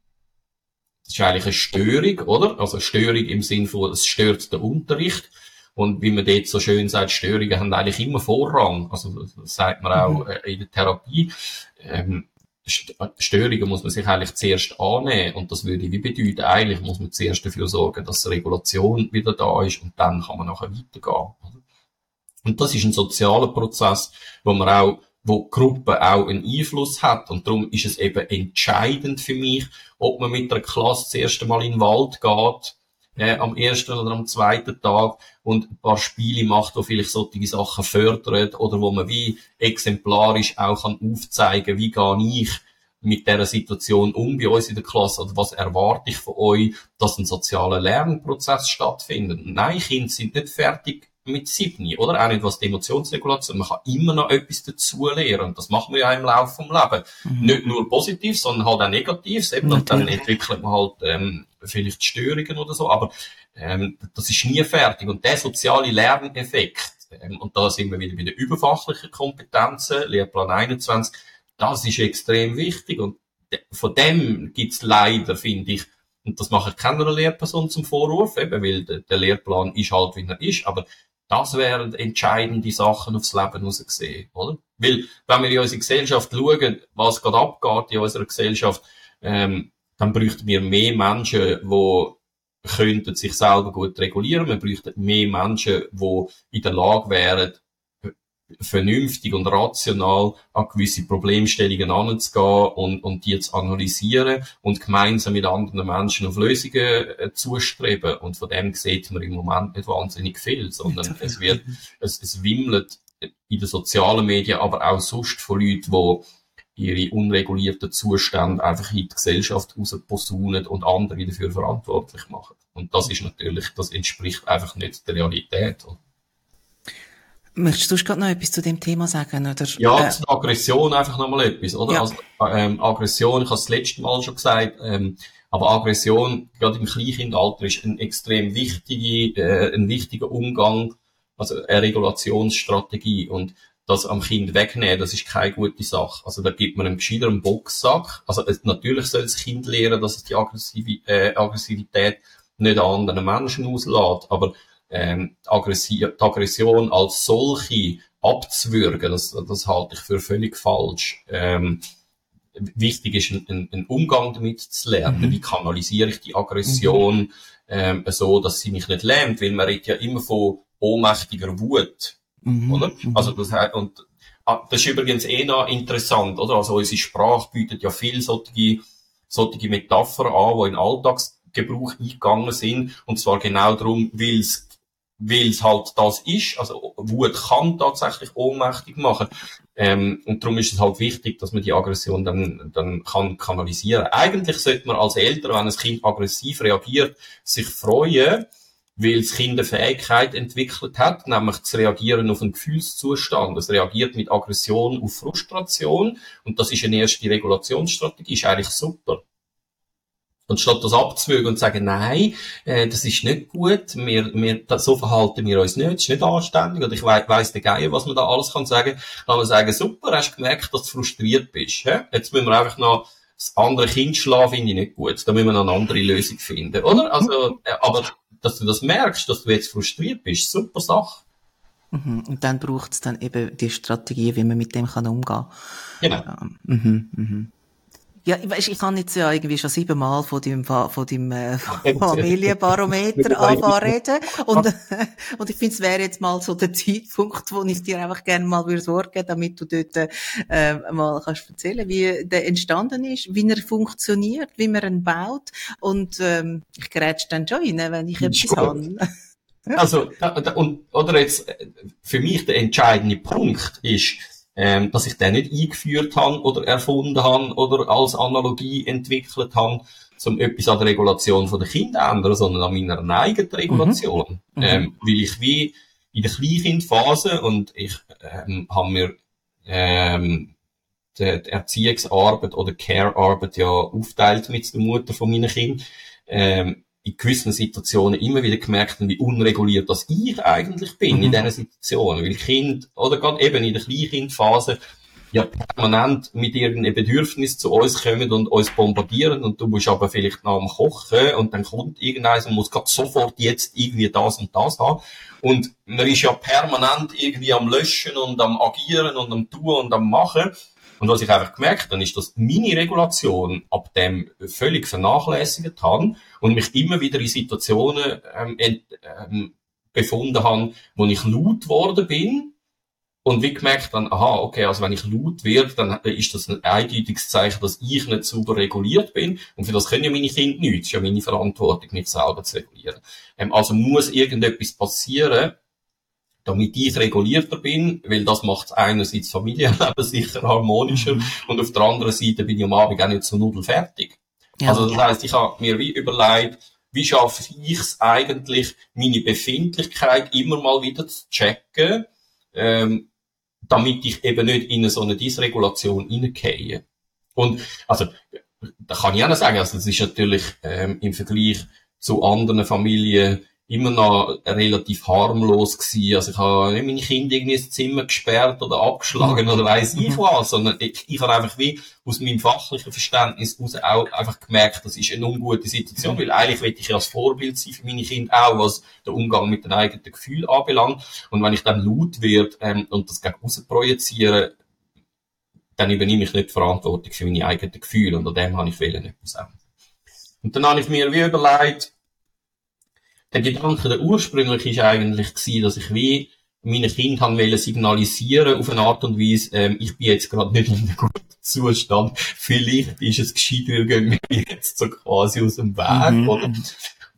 das ist eigentlich eine Störung, oder? Also eine Störung im Sinn von, es stört den Unterricht. Und wie man dort so schön sagt, Störungen haben eigentlich immer Vorrang. Also, das sagt man auch mhm. In der Therapie. Ähm, Störungen muss man sich eigentlich zuerst annehmen. Und das würde wie bedeuten, eigentlich muss man zuerst dafür sorgen, dass Regulation wieder da ist und dann kann man nachher weitergehen. Und das ist ein sozialer Prozess, wo man auch, wo die Gruppe auch einen Einfluss hat. Und darum ist es eben entscheidend für mich, ob man mit der Klasse das erste Mal in den Wald geht, äh, am ersten oder am zweiten Tag und ein paar Spiele macht, wo vielleicht solche Sachen fördert oder wo man wie exemplarisch auch kann aufzeigen, wie gehe ich mit dieser Situation um bei uns in der Klasse oder was erwarte ich von euch, dass ein sozialer Lernprozess stattfindet. Nein, Kinder sind nicht fertig mit sieben, oder? Auch nicht was die Emotionsregulation. Man kann immer noch etwas dazu lernen. Das machen wir ja im Laufe des Lebens. Mhm. Nicht nur positiv, sondern halt auch negativ. Eben. Und dann entwickelt man halt ähm, vielleicht Störungen oder so. Aber ähm, das ist nie fertig. Und der soziale Lerneffekt, ähm, und da sind wir wieder bei den überfachlichen Kompetenzen, Lehrplan 21, das ist extrem wichtig. Und von dem gibt's leider, finde ich, und das mache ich keiner Lehrperson zum Vorwurf, eben, weil der, der Lehrplan ist halt, wie er ist, aber das wären entscheidende Sachen aufs Leben heraus gesehen, oder? Weil, wenn wir in unsere Gesellschaft schauen, was gerade abgeht in unserer Gesellschaft, ähm, dann bräuchten wir mehr Menschen, die könnten sich selber gut regulieren. Wir bräuchten mehr Menschen, die in der Lage wären, vernünftig und rational an gewisse Problemstellungen anzugehen und, und die zu analysieren und gemeinsam mit anderen Menschen auf Lösungen äh, zustreben. Und von dem sieht man im Moment nicht wahnsinnig viel, sondern es wird, es, es wimmelt in den sozialen Medien, aber auch sonst von Leuten, die ihre unregulierten Zustände einfach in die Gesellschaft rausposaunen und andere dafür verantwortlich machen. Und das ist natürlich, das entspricht einfach nicht der Realität. Möchtest du gerade noch etwas zu dem Thema sagen? Oder? Ja, äh, zu Aggression einfach nochmal etwas, oder? Ja. Also, ähm, Aggression, ich habe es das letzte Mal schon gesagt, ähm, aber Aggression, gerade im Kleinkindalter, ist ein extrem wichtige, äh, ein wichtiger Umgang, also eine Regulationsstrategie. Und das am Kind wegnehmen, das ist keine gute Sache. Also da gibt man einem gescheiteren Boxsack. Also es, natürlich soll das Kind lernen, dass es die Aggressiv äh, Aggressivität nicht an anderen Menschen auslässt, aber ähm, die, Aggressi die Aggression als solche abzuwürgen, das, das halte ich für völlig falsch. Ähm, wichtig ist, einen, einen Umgang damit zu lernen. Mhm. Wie kanalisiere ich die Aggression mhm. ähm, so, dass sie mich nicht lähmt? Weil man redet ja immer von ohnmächtiger Wut. Mhm. Oder? Mhm. Also das heißt, und Ah, das ist übrigens eh noch interessant, oder? Also unsere Sprache bietet ja viel solche, solche Metaphern an, die in Alltagsgebrauch eingegangen sind. Und zwar genau darum, weil es weil es halt das ist. Also Wut kann tatsächlich ohnmächtig machen. Ähm, und darum ist es halt wichtig, dass man die Aggression dann, dann kann kanalisieren. Eigentlich sollte man als Eltern, wenn ein Kind aggressiv reagiert, sich freuen, weil das Kind eine Fähigkeit entwickelt hat, nämlich zu reagieren auf einen Gefühlszustand. Es reagiert mit Aggression auf Frustration und das ist eine erste Regulationsstrategie, ist eigentlich super. Und statt das abzuwägen und zu sagen, nein, äh, das ist nicht gut, wir, wir, das, so verhalten wir uns nicht, das ist nicht anständig, oder ich we weiss der Geier, was man da alles kann sagen, kann man sagen, super, hast gemerkt, dass du frustriert bist, he? jetzt müssen wir einfach noch das andere Kind schlafen, finde ich nicht gut, da müssen wir noch eine andere Lösung finden, oder? Also, äh, aber dass du das merkst, dass du jetzt frustriert bist, super Sache. Mhm. Und dann braucht es dann eben die Strategie, wie man mit dem kann umgehen kann. Genau. Mhm. Mhm. Ja, weißt, ich kann jetzt ja irgendwie schon siebenmal von dem, von dem äh, Familienbarometer anfangen reden. Und, <laughs> und ich finde, es wäre jetzt mal so der <laughs> Zeitpunkt, wo ich dir einfach gerne mal würde sorgen, damit du dort äh, mal kannst erzählen, wie der entstanden ist, wie er funktioniert, wie man ihn baut. Und ähm, ich grätsch dann schon rein, wenn ich etwas habe. Also, da, da, und, oder jetzt, äh, für mich der entscheidende Punkt ist, ähm, dass ich den nicht eingeführt habe oder erfunden habe oder als Analogie entwickelt habe, um etwas an der Regulation der Kinder zu ändern, sondern an meiner eigenen Regulation. Mhm. mhm. Ähm, weil ich wie in der Kleinkindphase und ich ähm, habe mir ähm, die, die Erziehungsarbeit oder Care-Arbeit ja aufteilt mit der Mutter von meinen Kindern. Ähm, in gewissen Situationen immer wieder gemerkt wie unreguliert das ich eigentlich bin mhm. in diesen Situationen. Weil Kind, oder gerade eben in der Kleinkindphase, ja permanent mit irgendeinem Bedürfnis zu uns kommen und uns bombardieren und du musst aber vielleicht noch am Kochen und dann kommt irgendeiner und muss gerade sofort jetzt irgendwie das und das haben. Und man ist ja permanent irgendwie am Löschen und am Agieren und am Tun und am Machen. Und was ich einfach gemerkt habe, ist, dass meine Regulation ab dem völlig vernachlässigt habe und mich immer wieder in Situationen ähm, ent, ähm, befunden habe, wo ich laut worden bin und wie gemerkt dann, aha, okay, also wenn ich laut werde, dann ist das ein eindeutiges Zeichen, dass ich nicht sauber reguliert bin. Und für das können ja meine Kinder nichts. Das ist ja meine Verantwortung, mich selber zu regulieren. Ähm, also muss irgendetwas passieren, damit ich regulierter bin, weil das macht einerseits Familienleben sicher harmonischer mhm. und auf der anderen Seite bin ich am Abend auch nicht so nudelfertig. Ja, also das ja. heisst, ich habe mir wie überlegt, wie schaffe ich es eigentlich, meine Befindlichkeit immer mal wieder zu checken, ähm, damit ich eben nicht in so eine Dysregulation hineingehe. Und also da kann ich auch noch sagen, also das ist natürlich ähm, im Vergleich zu anderen Familien immer noch relativ harmlos gewesen. Also ich habe nicht meine Kinder irgendwie ins Zimmer gesperrt oder abgeschlagen oder weiss ich was, sondern ich, ich habe einfach wie aus meinem fachlichen Verständnis aus auch einfach gemerkt, das ist eine ungute Situation, weil eigentlich will ich ja als Vorbild sein für meine Kinder auch, was den Umgang mit den eigenen Gefühlen anbelangt. Und wenn ich dann laut werde ähm, und das gegen außen projiziere, dann übernehme ich nicht die Verantwortung für meine eigenen Gefühle und an dem habe ich Fehler etwas ändern. Und dann habe ich mir wie überlegt, der Gedanke, der ursprünglich ist eigentlich gewesen, dass ich wie meine Kinder haben wollen signalisieren auf eine Art und Weise, ähm, ich bin jetzt gerade nicht in einem guten Zustand. Vielleicht ist es gescheiter, gehen wir jetzt so quasi aus dem Weg, mhm. oder?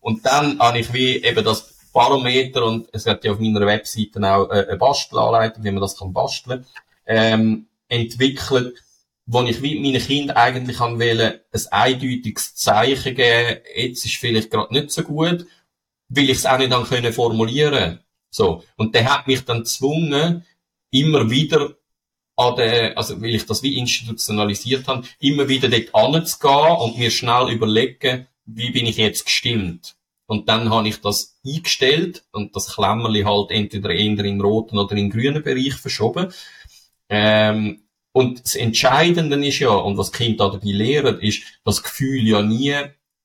Und dann habe ich wie eben das Barometer und es hat ja auf meiner Webseite auch äh, eine Bastelanleitung, wie man das kann basteln, ähm, entwickelt, wo ich wie meinen Kindern eigentlich an wollen, ein eindeutiges Zeichen geben, jetzt ist vielleicht gerade nicht so gut weil ich es auch nicht dann können formulieren So. Und der hat mich dann gezwungen, immer wieder an der, also weil ich das wie institutionalisiert habe, immer wieder dort anzugehen und mir schnell überlegen, wie bin ich jetzt gestimmt. Und dann habe ich das eingestellt und das Klemmerli halt entweder eher in roten oder in grünen Bereich verschoben. Ähm, und das Entscheidende ist ja, und was Kind dabei lehren, ist, das Gefühl ja nie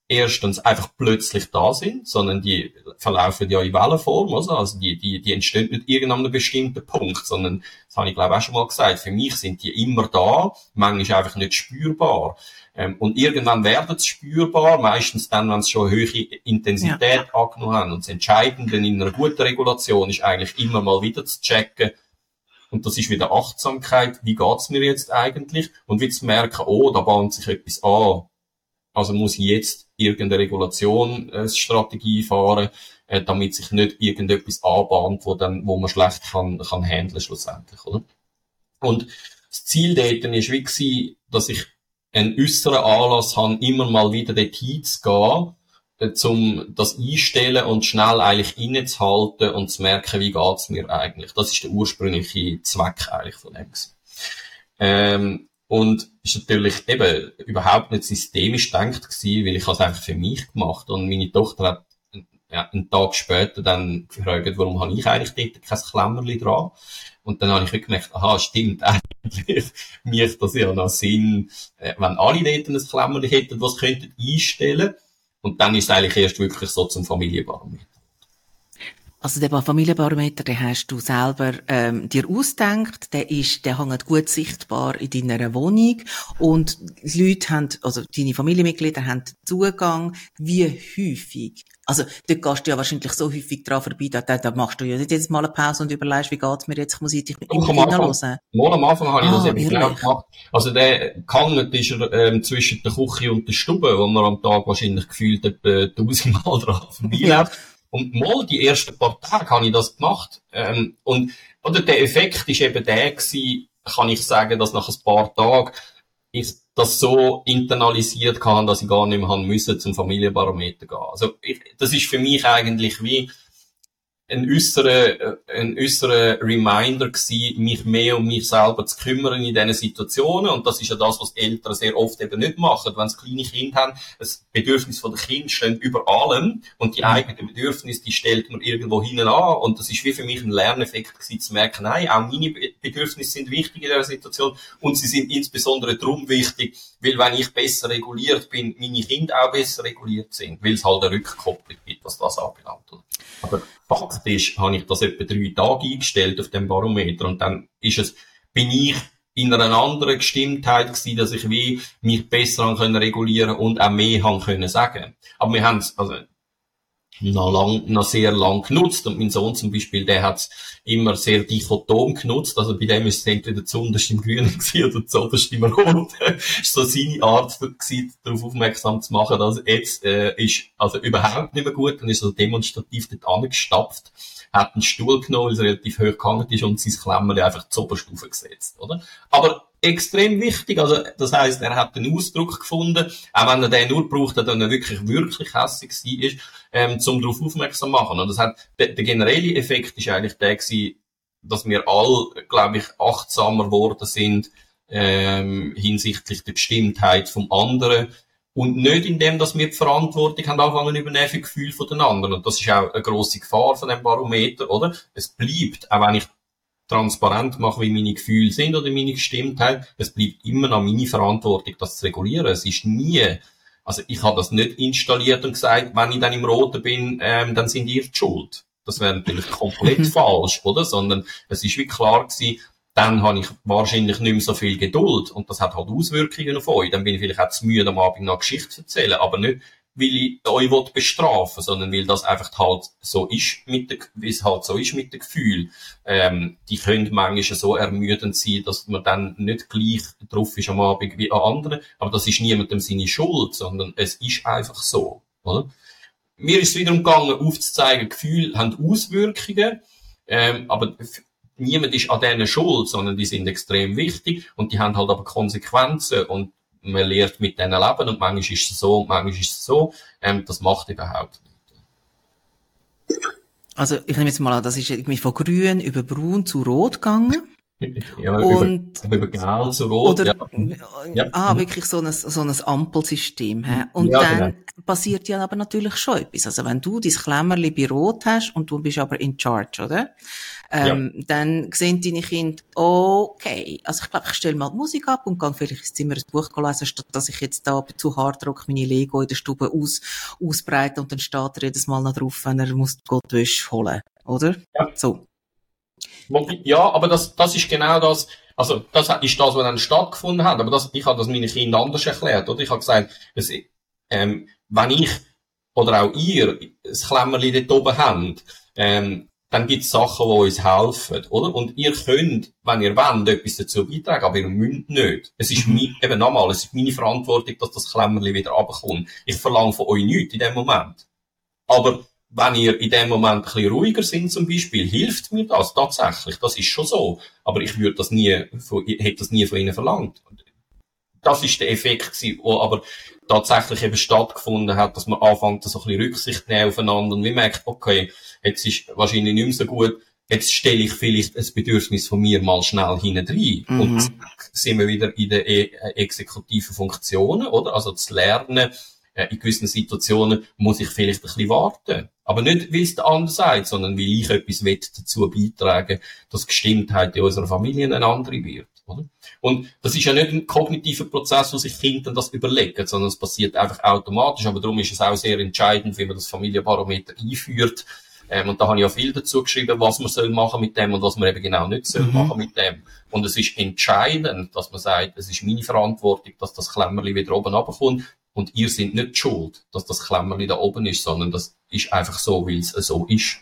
erstens einfach plötzlich da sind, sondern die verlaufen ja in Wellenform, also, also die, die, die entstehen nicht irgendeinem bestimmten Punkt, sondern, das habe ich glaube auch schon mal gesagt, für mich sind die immer da, manchmal einfach nicht spürbar. Ähm, und irgendwann werden sie spürbar, meistens dann, wenn sie schon eine hohe Intensität ja. angenommen haben. Und das Entscheidende in einer guten Regulation ist eigentlich immer mal wieder zu checken, Und das ist wieder Achtsamkeit. Wie geht's mir jetzt eigentlich? Und wie zu merken, oh, da bahnt sich etwas an. Also muss ich jetzt irgendeine Regulationsstrategie fahren, äh, damit sich nicht irgendetwas anbahnt, wo dann, wo man schlecht kann, kann handeln schlussendlich, oder? Und das Ziel dort ist wie gewesen, dass ich einen äußeren Anlass habe, immer mal wieder dorthin zu gehen, äh, um das einstellen und schnell eigentlich innezuhalten und zu merken, wie geht's mir eigentlich. Das ist der ursprüngliche Zweck eigentlich von dem. Ähm, und ist natürlich eben überhaupt nicht systemisch gedacht gewesen, weil ich es einfach für mich gemacht und meine Tochter hat ja, einen Tag später dann gefragt, warum habe ich eigentlich dort kein Klemmerli dran? Und dann habe ich gemerkt, aha, stimmt, <laughs> eigentlich macht das ja noch Sinn, äh, wenn alle dort ein Klemmerli hätten, was könnten einstellen. Und dann ist es eigentlich erst wirklich so zum Familienbarometer. Also der Familienbarometer, den hast du selber ähm, dir ausgedacht. Der ist, der hängt gut sichtbar in deiner Wohnung und die Leute haben, also deine Familienmitglieder haben Zugang. Wie häufig? Also dort gehst du ja wahrscheinlich so häufig dran vorbei, da, da machst du ja nicht jedes Mal eine Pause und überlegst, wie geht's mir jetzt, ich muss ich dich immer hinhören. Mal am Anfang habe ich ah, das eben genau gemacht. Also der gehangen ist er ähm, zwischen der Küche und der Stube, wo man am Tag wahrscheinlich gefühlt etwa tausendmal dran vorbeiläuft. Und mal die ersten paar Tage habe ich das gemacht. Ähm, und, oder der Effekt ist eben der gewesen, kann ich sagen, dass nach ein paar Tagen ich das so internalisiert kann, dass ich gar nicht mehr haben müssen zum Familienbarometer gehen. Also ich, das ist für mich eigentlich wie ein äußerer, äh, ein äußerer Reminder gewesen, mich mehr um mich selber zu kümmern in diesen Situationen. Und das ist ja das, was Eltern sehr oft eben nicht machen. Wenn sie kleine Kinder haben, das Bedürfnis von der Kind stehen über allem und die mhm. eigenen Bedürfnisse, die stellt man irgendwo hinten an. Und das ist wie für mich ein Lerneffekt gewesen, zu merken, nein, auch meine Bedürfnisse sind wichtig in dieser Situation und sie sind insbesondere darum wichtig, weil wenn ich besser reguliert bin, meine Kinder auch besser reguliert sind, weil es halt eine Rückkopplung gibt, was das anbelangt. Aber faktisch habe ich das etwa drei Tage eingestellt auf dem Barometer und dann ist es, bin ich in einer anderen Gestimmtheit gewesen, dass ich wie mich besser können regulieren und auch mehr haben können sagen. Aber wir haben also noch, lang, noch sehr lang genutzt. Und mein Sohn zum Beispiel, der hat es immer sehr dichotom genutzt. Also bei dem ist es entweder zuunterst im Grünen <laughs> gewesen oder zuoberst im Rot. <laughs> ist so seine Art gewesen, darauf aufmerksam zu machen, dass jetzt äh, ist also überhaupt nicht mehr gut. Dann ist er demonstrativ dort angestapft hat einen Stuhl genommen, weil es relativ hoch gehangen ist und sein Klemmerli einfach zur Oberstufe gesetzt, oder? Aber extrem wichtig, also das heißt, er hat einen Ausdruck gefunden, auch wenn er den nur braucht, wenn er wirklich, wirklich hässig war, ähm, zum darauf aufmerksam machen. Und das hat, der, der generelle Effekt ist eigentlich der gewesen, dass wir alle, glaube ich, achtsamer geworden sind, ähm, hinsichtlich der Bestimmtheit vom anderen, und nicht in dem, dass wir die Verantwortung haben angefangen übernehmen für Gefühle von den anderen. Und das ist auch eine grosse Gefahr von dem Barometer, oder? Es bleibt, auch wenn ich transparent mache, wie meine Gefühle sind oder meine Gestimmtheit, es bleibt immer noch meine Verantwortung, das zu regulieren. Es ist nie, also ich habe das nicht installiert und gesagt, wenn ich dann im Roten bin, ähm, dann sind ihr die schuld. Das wäre natürlich <laughs> komplett falsch, oder? Sondern es ist wie klar gewesen, dann habe ich wahrscheinlich nicht mehr so viel Geduld und das hat halt Auswirkungen auf euch. Dann bin ich vielleicht auch zu müde, am Abend noch Geschichte zu erzählen, aber nicht, weil ich euch bestrafen sondern weil das einfach halt so ist mit der, wie es halt so ist mit dem Gefühl. Ähm, die können manchmal so ermüdend sein, dass man dann nicht gleich drauf ist am Abend wie an anderen, aber das ist niemandem seine Schuld, sondern es ist einfach so, oder? Mir ist es wiederum gegangen, aufzuzeigen, Gefühle haben Auswirkungen, ähm, aber niemand ist an denen schuld, sondern die sind extrem wichtig und die haben halt aber Konsequenzen und man lernt mit denen leben und manchmal ist es so und manchmal ist es so. Ähm, das macht überhaupt nicht. Also ich nehme jetzt mal an, das ist irgendwie von grün über braun zu rot gegangen. Ja, und, über, über zu Rot. Oder, ja. Ah, wirklich so ein, so ein Ampelsystem. He? Und ja, dann genau. passiert ja aber natürlich schon etwas. Also wenn du dein Klemmerli bei Rot hast und du bist aber in charge, oder? Ähm, ja. Dann sehen deine Kinder, okay, also ich glaube, ich stelle mal die Musik ab und gehe vielleicht ins Zimmer ein Buch lesen, statt dass ich jetzt da zu hart druck meine Lego in der Stube aus, ausbreite und dann steht er jedes Mal noch drauf, wenn er muss Gottwäsche holen, oder? Ja. So. Ja, aber das, das ist genau das, also das ist das, was dann stattgefunden hat, aber das, ich habe das meinen Kindern anders erklärt, oder? Ich habe gesagt, dass, ähm, wenn ich oder auch ihr das Klemmerli dort oben habt, ähm, dann gibt es Sachen, die uns helfen, oder? Und ihr könnt, wenn ihr wollt, etwas dazu beitragen, aber ihr müsst nicht. Es ist mhm. mein, eben nochmal, es ist meine Verantwortung, dass das Klemmerli wieder runterkommt. Ich verlange von euch nichts in dem Moment. Aber wenn ihr in dem Moment ein bisschen ruhiger sind zum Beispiel, hilft mir das tatsächlich. Das ist schon so. Aber ich würde das nie, von, hätte das nie von ihnen verlangt. Das ist der Effekt gewesen, wo aber tatsächlich eben stattgefunden hat, dass man anfängt, so ein bisschen Rücksicht nehmen aufeinander und wie merkt, okay, jetzt ist wahrscheinlich nicht mehr so gut, jetzt stelle ich vielleicht ein Bedürfnis von mir mal schnell hinein mhm. und sind wir wieder in den e exekutiven Funktionen, oder? Also zu lernen, äh, in gewissen Situationen muss ich vielleicht ein bisschen warten. Aber nicht, weil es der andere sagt, sondern weil ich etwas will dazu beitragen dass die Gestimmtheit in unserer Familie eine andere wird. Oder? Und das ist ja nicht ein kognitiver Prozess, wo sich Kinder das überlegen, sondern es passiert einfach automatisch. Aber darum ist es auch sehr entscheidend, wie man das Familienbarometer einführt. Ähm, und da habe ich ja viel dazu geschrieben, was man soll machen mit dem und was man eben genau nicht soll mhm. machen mit dem. Und es ist entscheidend, dass man sagt, es ist meine Verantwortung, dass das Klemmerli wieder oben runterkommt. Und ihr seid nicht schuld, dass das Klemmerli da oben ist, sondern das ist einfach so, weil es so ist.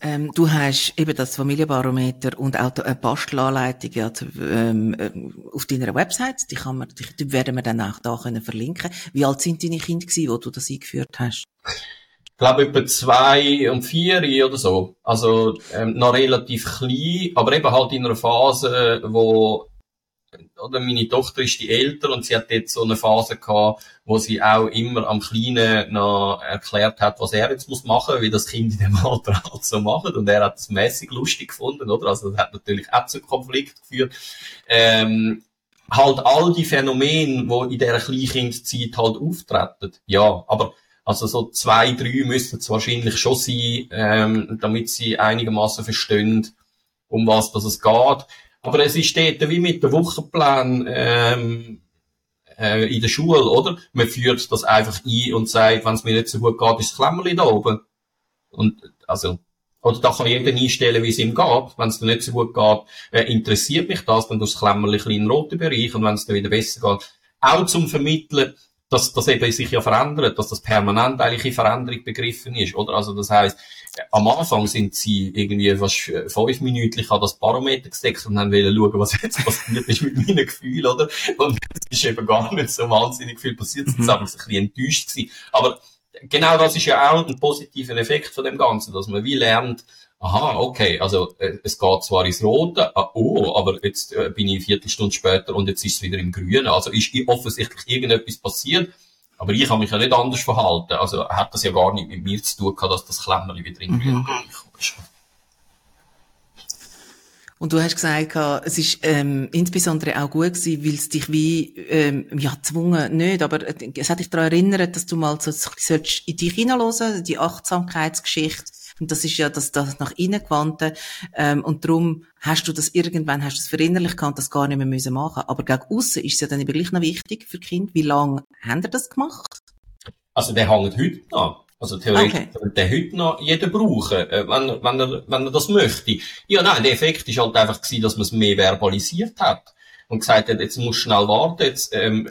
Ähm, du hast eben das Familienbarometer und auch eine Bastelanleitung ja, ähm, äh, auf deiner Website. Die, kann man, die, die werden wir dann auch da können verlinken. Wie alt sind deine Kinder gewesen, wo du das eingeführt hast? Ich glaube etwa zwei und vier oder so. Also ähm, noch relativ klein, aber eben halt in einer Phase, wo oder meine Tochter ist die älter und sie hat jetzt so eine Phase gehabt, wo sie auch immer am Kleinen noch erklärt hat, was er jetzt muss machen, wie das Kind in dem <laughs> Alter halt so macht und er hat es mäßig lustig gefunden, oder? Also das hat natürlich auch zu Konflikt geführt. Ähm, halt all die Phänomene, die in dieser Kleinkindzeit halt auftreten. Ja, aber also so zwei, drei müssten es wahrscheinlich schon sein, ähm, damit sie einigermaßen verstehen, um was das es geht. Aber es ist dort wie mit dem Wochenplan ähm, äh, in der Schule, oder? Man führt das einfach ein und sagt, wenn es mir nicht so gut geht, ist das Klemmerli da oben. Und also oder da kann jeder einstellen, wie es ihm geht. Wenn es dir nicht so gut geht, äh, interessiert mich das, dann tust du das Klemmerli in den roten Bereich und wenn es dir wieder besser geht, auch zum Vermitteln, dass das eben sich ja verändert, dass das permanent eigentlich in Veränderung begriffen ist, oder? Also das heißt, am Anfang sind sie irgendwie fast fünf Minuten an das Barometer gesteckt und haben wollen schauen, was jetzt passiert ist mit meinen Gefühlen, oder? Und es ist eben gar nicht so wahnsinnig viel passiert, sie mhm. sind ein bisschen enttäuscht gewesen. Aber genau das ist ja auch ein positiver Effekt von dem Ganzen, dass man wie lernt, aha, okay, also äh, es geht zwar ins Rote, ah, oh, aber jetzt äh, bin ich eine Viertelstunde später und jetzt ist es wieder im Grünen. Also ist offensichtlich irgendetwas passiert, aber ich habe mich ja nicht anders verhalten. Also hat das ja gar nicht mit mir zu tun gehabt, dass das Klemmerli wieder im Grünen mhm. ist. Und du hast gesagt, es ist ähm, insbesondere auch gut gewesen, weil es dich wie, ähm, ja, gezwungen, nicht, aber äh, es hat dich daran erinnert, dass du mal so, so in dich hineinhören die Achtsamkeitsgeschichte, und das ist ja das, das nach innen gewandte. Ähm, und darum hast du das irgendwann, hast du das verinnerlicht gehabt, das gar nicht mehr müssen machen. Aber gegen aussen ist es ja dann eben gleich noch wichtig für Kind. Wie lange haben ihr das gemacht? Also der hängt heute noch. Also theoretisch okay. könnte der heute noch jeder brauchen, äh, wenn, wenn, er, wenn er das möchte. Ja, nein, der Effekt ist halt einfach gewesen, dass man es mehr verbalisiert hat und gesagt hat, jetzt muss schnell warten, jetzt, ähm,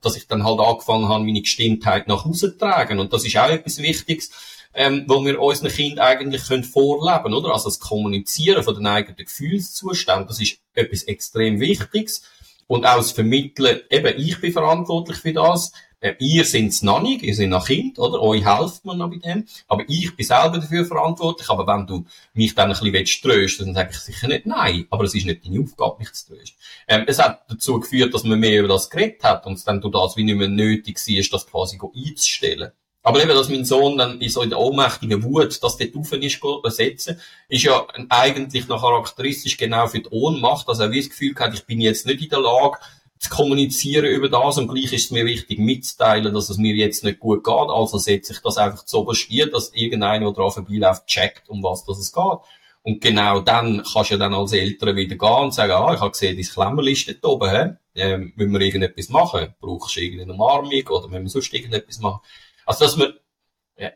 dass ich dann halt angefangen habe, meine Gestimmtheit nach Hause zu tragen. Und das ist auch etwas Wichtiges ähm, wo wir unseren Kindern eigentlich können vorleben oder? Also das Kommunizieren von den eigenen Gefühlszuständen, das ist etwas extrem Wichtiges. Und auch das Vermitteln, eben, ich bin verantwortlich für das, äh, ihr sind's noch nicht, ihr seid noch Kind, oder? Euch helft mir noch bei dem. Aber ich bin selber dafür verantwortlich. Aber wenn du mich dann ein bisschen willst trösten, dann sage ich sicher nicht nein. Aber es ist nicht deine Aufgabe, mich zu trösten. Ähm, es hat dazu geführt, dass man mehr über das geredet hat und es dann durch das wie nicht mehr nötig war, das quasi einzustellen. Aber eben, dass mein Sohn dann in so in der ohnmächtigen Wut, dass der offen ist, ersetzen, ist ja eigentlich noch charakteristisch genau für die Ohnmacht, dass er wie das Gefühl hat, ich bin jetzt nicht in der Lage, zu kommunizieren über das und gleich ist es mir wichtig mitzuteilen, dass es mir jetzt nicht gut geht, also setze ich das einfach zu oberstier, dass irgendeiner, der dran vorbeiläuft, checkt, um was das es geht. Und genau dann kannst du ja dann als Eltern wieder gehen und sagen, ah, ich habe gesehen, dein Klemmerli ist dort oben, hä? Ähm, müssen wir irgendetwas machen? Brauchst du irgendeine Umarmung oder müssen wir sonst irgendetwas machen? Also, dass man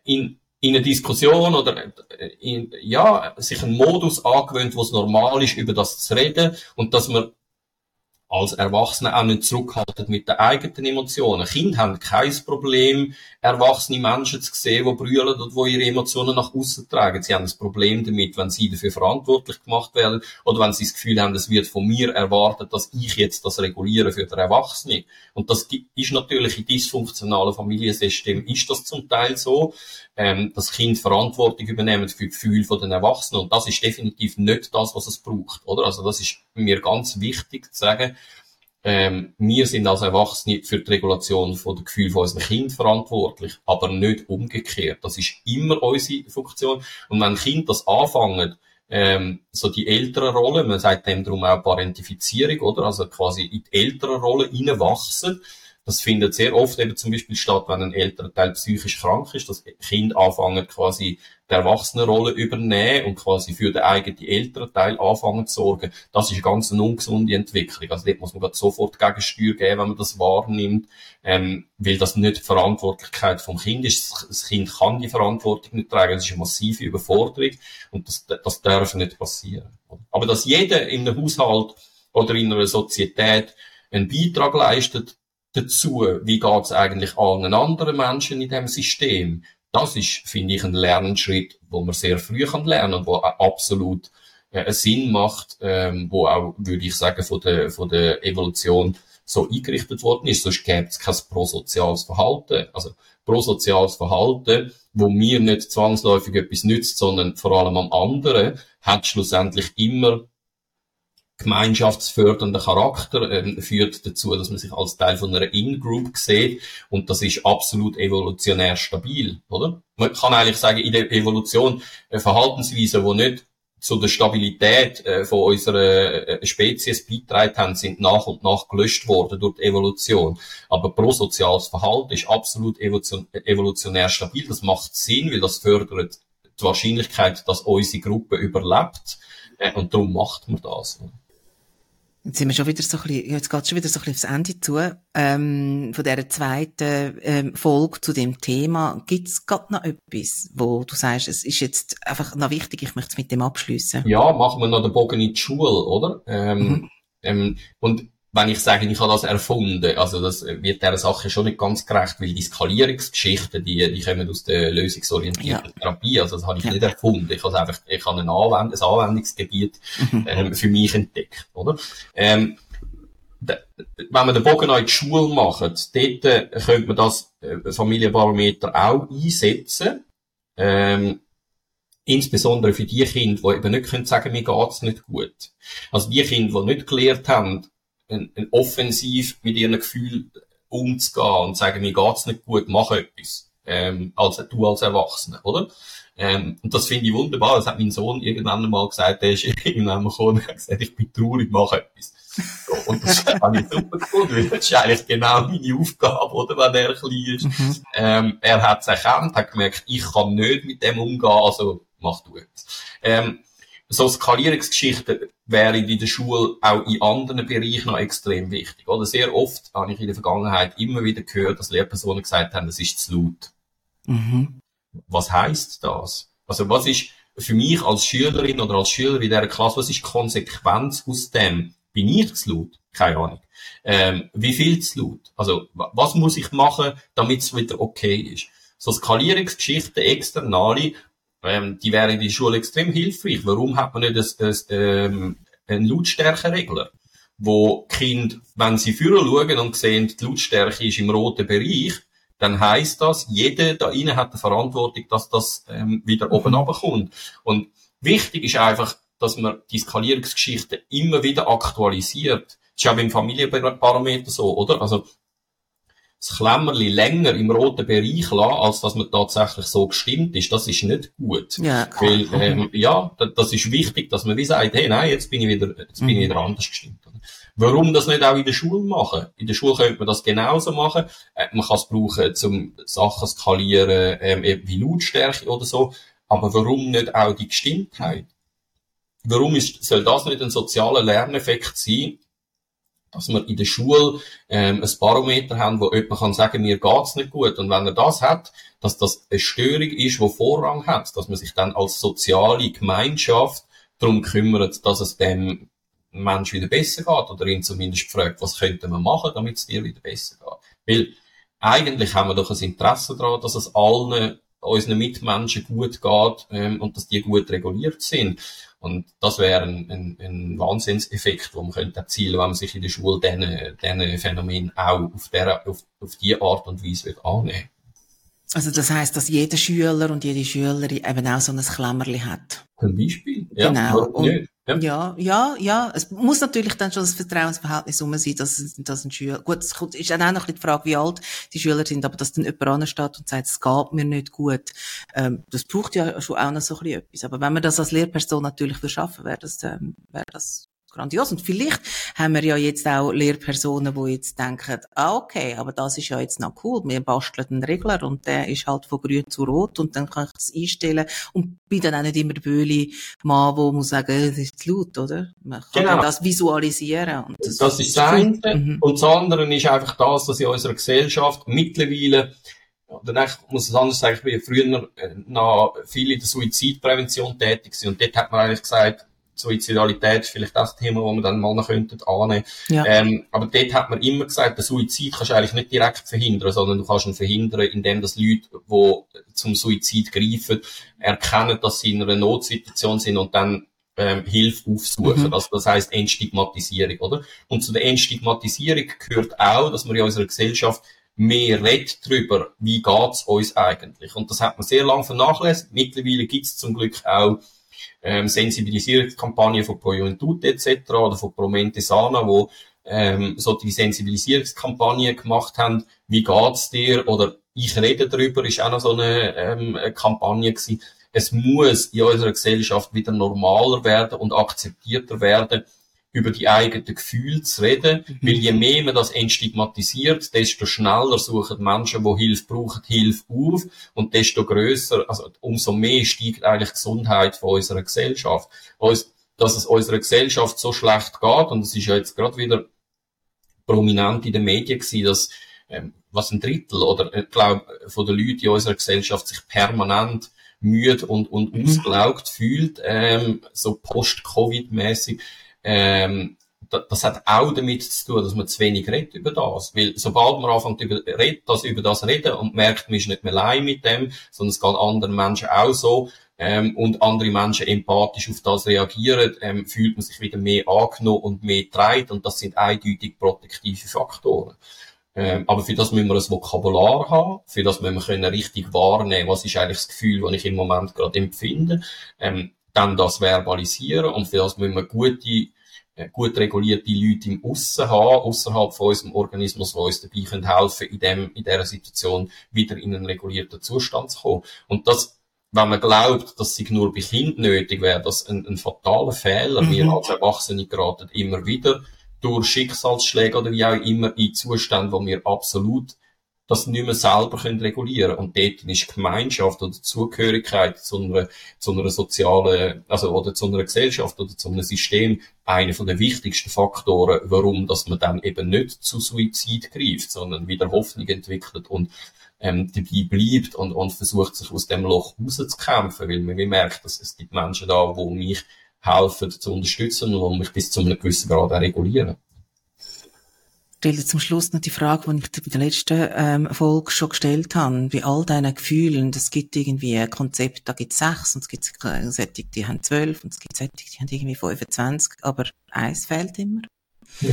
in, in einer Diskussion oder in, ja, sich einen Modus angewöhnt, wo es normal ist, über das zu reden und dass man als Erwachsene auch nicht zurückhalten mit den eigenen Emotionen. Kinder haben kein Problem, erwachsene Menschen zu sehen, die brüllen und die ihre Emotionen nach außen tragen. Sie haben ein Problem damit, wenn sie dafür verantwortlich gemacht werden oder wenn sie das Gefühl haben, es wird von mir erwartet, dass ich jetzt das reguliere für den Erwachsenen. Und das ist natürlich in dysfunktionalen Familiensystemen ist das zum Teil so, ähm, dass Kinder Verantwortung übernehmen für die Gefühle der Erwachsenen. Und das ist definitiv nicht das, was es braucht, oder? Also das ist mir ganz wichtig zu sagen, ähm, wir sind als Erwachsene für die Regulation von der Gefühle von unseren Kindern verantwortlich, aber nicht umgekehrt. Das ist immer unsere Funktion. Und wenn Kinder das anfangen, ähm, so die ältere Rolle, man sagt dem darum auch Parentifizierung, oder? Also quasi in die ältere Rolle hineinwachsen, das findet sehr oft eben zum Beispiel statt, wenn ein älterer Teil psychisch krank ist, dass Kind anfangen quasi die Erwachsenenrolle übernehmen und quasi für den eigenen älteren Teil anfangen zu sorgen. Das ist eine ganz ungesunde Entwicklung. Also dort muss man sofort Gegensteuer geben, wenn man das wahrnimmt, ähm, weil das nicht die Verantwortlichkeit vom Kind ist. Das Kind kann die Verantwortung nicht tragen. Das ist eine massive Überforderung und das, das darf nicht passieren. Aber dass jeder in einem Haushalt oder in einer Sozietät einen Beitrag leistet, dazu, wie geht es eigentlich allen anderen Menschen in dem System. Das ist, finde ich, ein Lernschritt, wo man sehr früh kann lernen wo absolut äh, Sinn macht, ähm, wo auch, würde ich sagen, von der, von der Evolution so eingerichtet worden ist. Sonst gäbe es kein prosoziales Verhalten. Also prosoziales Verhalten, wo mir nicht zwangsläufig etwas nützt, sondern vor allem am anderen, hat schlussendlich immer gemeinschaftsfördernder Charakter äh, führt dazu, dass man sich als Teil von einer In-Group sieht und das ist absolut evolutionär stabil, oder? Man kann eigentlich sagen, in der Evolution eine Verhaltensweise, die nicht zu der Stabilität äh, von unserer äh, Spezies beitragen haben, sind nach und nach gelöscht worden durch die Evolution. Aber prosoziales Verhalten ist absolut evolutionär stabil. Das macht Sinn, weil das fördert die Wahrscheinlichkeit, dass unsere Gruppe überlebt. Äh, und darum macht man das. Jetzt sind wir schon wieder so ein bisschen, jetzt geht schon wieder so ein bisschen aufs Ende zu, ähm, von dieser zweiten ähm, Folge zu dem Thema. Gibt es gerade noch etwas, wo du sagst, es ist jetzt einfach noch wichtig, ich möchte es mit dem abschließen? Ja, machen wir noch den Bogen in die Schule, oder? Ähm, mhm. ähm, und wenn ich sage, ich habe das erfunden, also das wird dieser Sache schon nicht ganz gerecht, weil die Skalierungsgeschichten, die, die kommen aus der lösungsorientierten ja. Therapie, also das habe ich ja. nicht erfunden. Ich habe einfach, ich habe ein, Anwend ein Anwendungsgebiet mhm. ähm, für mich entdeckt, oder? Ähm, wenn wir den Bogen an die Schule machen, dort äh, könnte man das äh, Familienbarometer auch einsetzen, ähm, insbesondere für die Kinder, die eben nicht können sagen, mir geht's nicht gut. Also die Kinder, die nicht gelernt haben, ein, ein offensiv mit ihren Gefühlen umzugehen und sagen, mir geht's nicht gut, mach etwas. Ähm, als, du als Erwachsener, oder? Ähm, und das finde ich wunderbar. Das hat mein Sohn irgendwann einmal gesagt, der ist <laughs> irgendwann mal gekommen und hat gesagt, ich bin traurig, mach etwas. So, und das <laughs> habe ich super gefunden, weil das ist eigentlich genau meine Aufgabe, oder, wenn er klein ist. Mhm. Ähm, er hat es erkannt, hat gemerkt, ich kann nicht mit dem umgehen, also mach du etwas. Ähm, so Skalierungsgeschichten wären in der Schule auch in anderen Bereichen noch extrem wichtig. Oder sehr oft habe ich in der Vergangenheit immer wieder gehört, dass Lehrpersonen gesagt haben, es ist zu laut. Mhm. Was heißt das? Also was ist für mich als Schülerin oder als Schüler in dieser Klasse, was ist die Konsequenz aus dem? Bin ich zu laut? Keine Ahnung. Ähm, wie viel zu laut? Also was muss ich machen, damit es wieder okay ist? So Skalierungsgeschichten, externe, ähm, die wären in der Schule extrem hilfreich. Warum hat man nicht ein, ein, ähm, einen Lautstärkeregler? Wo Kind, wenn sie führen schauen und sehen, die Lautstärke ist im roten Bereich, dann heißt das, jeder da innen hat die Verantwortung, dass das ähm, wieder oben mhm. runterkommt. Und wichtig ist einfach, dass man die Skalierungsgeschichte immer wieder aktualisiert. Das ist ja beim Familienparameter so, oder? Also, das Klemmerli länger im roten Bereich lassen, als dass man tatsächlich so gestimmt ist, das ist nicht gut. Ja, klar. Weil, ähm, ja, das ist wichtig, dass man wie sagt, hey, nein, jetzt bin ich wieder, jetzt bin ich wieder mhm. anders gestimmt. Warum das nicht auch in der Schule machen? In der Schule könnte man das genauso machen. Äh, man kann es brauchen, zum Sachen skalieren, ähm, wie Lautstärke oder so. Aber warum nicht auch die Gestimmtheit? Warum ist, soll das nicht ein sozialer Lerneffekt sein, dass wir in der Schule ähm, ein Barometer haben, wo jemand kann sagen, mir geht's nicht gut. Und wenn er das hat, dass das eine Störung ist, die Vorrang hat, dass man sich dann als soziale Gemeinschaft darum kümmert, dass es dem Menschen wieder besser geht oder ihn zumindest fragt, was könnte man machen, damit es dir wieder besser geht. Weil eigentlich haben wir doch ein Interesse daran, dass es allen unseren Mitmenschen gut geht ähm, und dass die gut reguliert sind. Und das wäre ein, ein, ein Wahnsinnseffekt, den man könnte erzielen, wenn man sich in der Schule diesen, Phänomen auch auf, der, auf, auf die Art und Weise annehmen Also das heißt, dass jeder Schüler und jede Schülerin eben auch so ein Klammerli hat. Zum Beispiel. Ja, genau. Und, ja. ja, ja, Es muss natürlich dann schon das Vertrauensverhältnis um sein, dass, dass ein Schüler, gut, es ist dann auch noch die Frage, wie alt die Schüler sind, aber dass dann jemand ansteht und sagt, es geht mir nicht gut, ähm, das braucht ja schon auch noch so ein bisschen etwas. Aber wenn man das als Lehrperson natürlich verschaffen, wäre das, ähm, wäre das grandios. Und vielleicht haben wir ja jetzt auch Lehrpersonen, die jetzt denken, ah, okay, aber das ist ja jetzt noch cool. Wir basteln einen Regler und der ist halt von grün zu rot und dann kann ich es einstellen und bin dann auch nicht immer Böhle Mann, der muss sagen, das ist laut, oder? Man kann genau. das visualisieren. Und das, das ist das eine. Mhm. Und das andere ist einfach das, dass in unserer Gesellschaft mittlerweile oder ich muss es anders sagen, ich bin früher äh, noch viel in der Suizidprävention tätig gewesen. und dort hat man eigentlich gesagt, Suizidalität ist vielleicht das Thema, wo man dann mal noch könnten annehmen. Ja. Ähm, aber dort hat man immer gesagt, der Suizid kannst du eigentlich nicht direkt verhindern, sondern du kannst ihn verhindern, indem das Leute, die zum Suizid greifen, erkennen, dass sie in einer Notsituation sind und dann ähm, Hilfe aufsuchen. Mhm. Also das heißt Entstigmatisierung, oder? Und zu der Entstigmatisierung gehört auch, dass man in unserer Gesellschaft mehr redet darüber, wie geht's uns eigentlich. Und das hat man sehr lange vernachlässigt. Mittlerweile gibt's zum Glück auch ähm, Sensibilisierungskampagnen von Pro Juventud etc. oder von Pro Mente Sana, wo ähm, so die Sensibilisierungskampagne gemacht haben, wie geht's dir oder ich rede darüber, ist auch noch so eine, ähm, Kampagne gewesen. Es muss in unserer Gesellschaft wieder normaler werden und akzeptierter werden, über die eigenen Gefühle zu reden, mhm. weil je mehr man das entstigmatisiert, desto schneller suchen Menschen, die Hilfe brauchen, Hilfe auf und desto größer, also umso mehr steigt eigentlich die Gesundheit von unserer Gesellschaft. Uns, dass es unserer Gesellschaft so schlecht geht und es ist ja jetzt gerade wieder prominent in den Medien gewesen, dass ähm, was ein Drittel oder ich glaube von den Leuten in unserer Gesellschaft sich permanent müde und, und mhm. ausgelaugt fühlt, ähm, so post-Covid-mäßig ähm, das hat auch damit zu tun, dass man zu wenig redet über das. Weil sobald man anfängt über, das, über das reden und merkt, man ist nicht mehr allein mit dem, sondern es geht anderen Menschen auch so, ähm, und andere Menschen empathisch auf das reagieren, ähm, fühlt man sich wieder mehr angenommen und mehr getragen und das sind eindeutig protektive Faktoren. Ähm, aber für das müssen wir ein Vokabular haben, für das müssen wir können richtig wahrnehmen, was ist eigentlich das Gefühl, das ich im Moment gerade empfinde, ähm, dann das verbalisieren und für das müssen wir gute gut regulierte Leute im Aussen haben, außerhalb von unserem Organismus, die uns dabei können helfen in dem, in dieser Situation wieder in einen regulierten Zustand zu kommen. Und das, wenn man glaubt, dass sie nur bei Kindern nötig wäre, das ein, ein fataler Fehler. Mhm. Wir als Erwachsene geraten immer wieder durch Schicksalsschläge oder wie auch immer in Zustände, wo wir absolut das nicht mehr selber können regulieren Und dort ist Gemeinschaft oder Zugehörigkeit zu einer, zu einer sozialen, also, oder zu einer Gesellschaft oder zu einem System einer von den wichtigsten Faktoren, warum, dass man dann eben nicht zu Suizid greift, sondern wieder Hoffnung entwickelt und ähm, dabei bleibt und, und versucht, sich aus dem Loch rauszukämpfen, weil man merkt, dass es gibt Menschen da, die mich helfen zu unterstützen und mich bis zu einem gewissen Grad auch regulieren stelle zum Schluss noch die Frage, die ich dir bei der letzten ähm, Folge schon gestellt habe. Bei all deinen Gefühlen, es gibt irgendwie ein Konzept, da gibt es sechs, und es gibt solche, die haben zwölf, und es gibt solche, die haben irgendwie 25, aber eins fehlt immer. <laughs>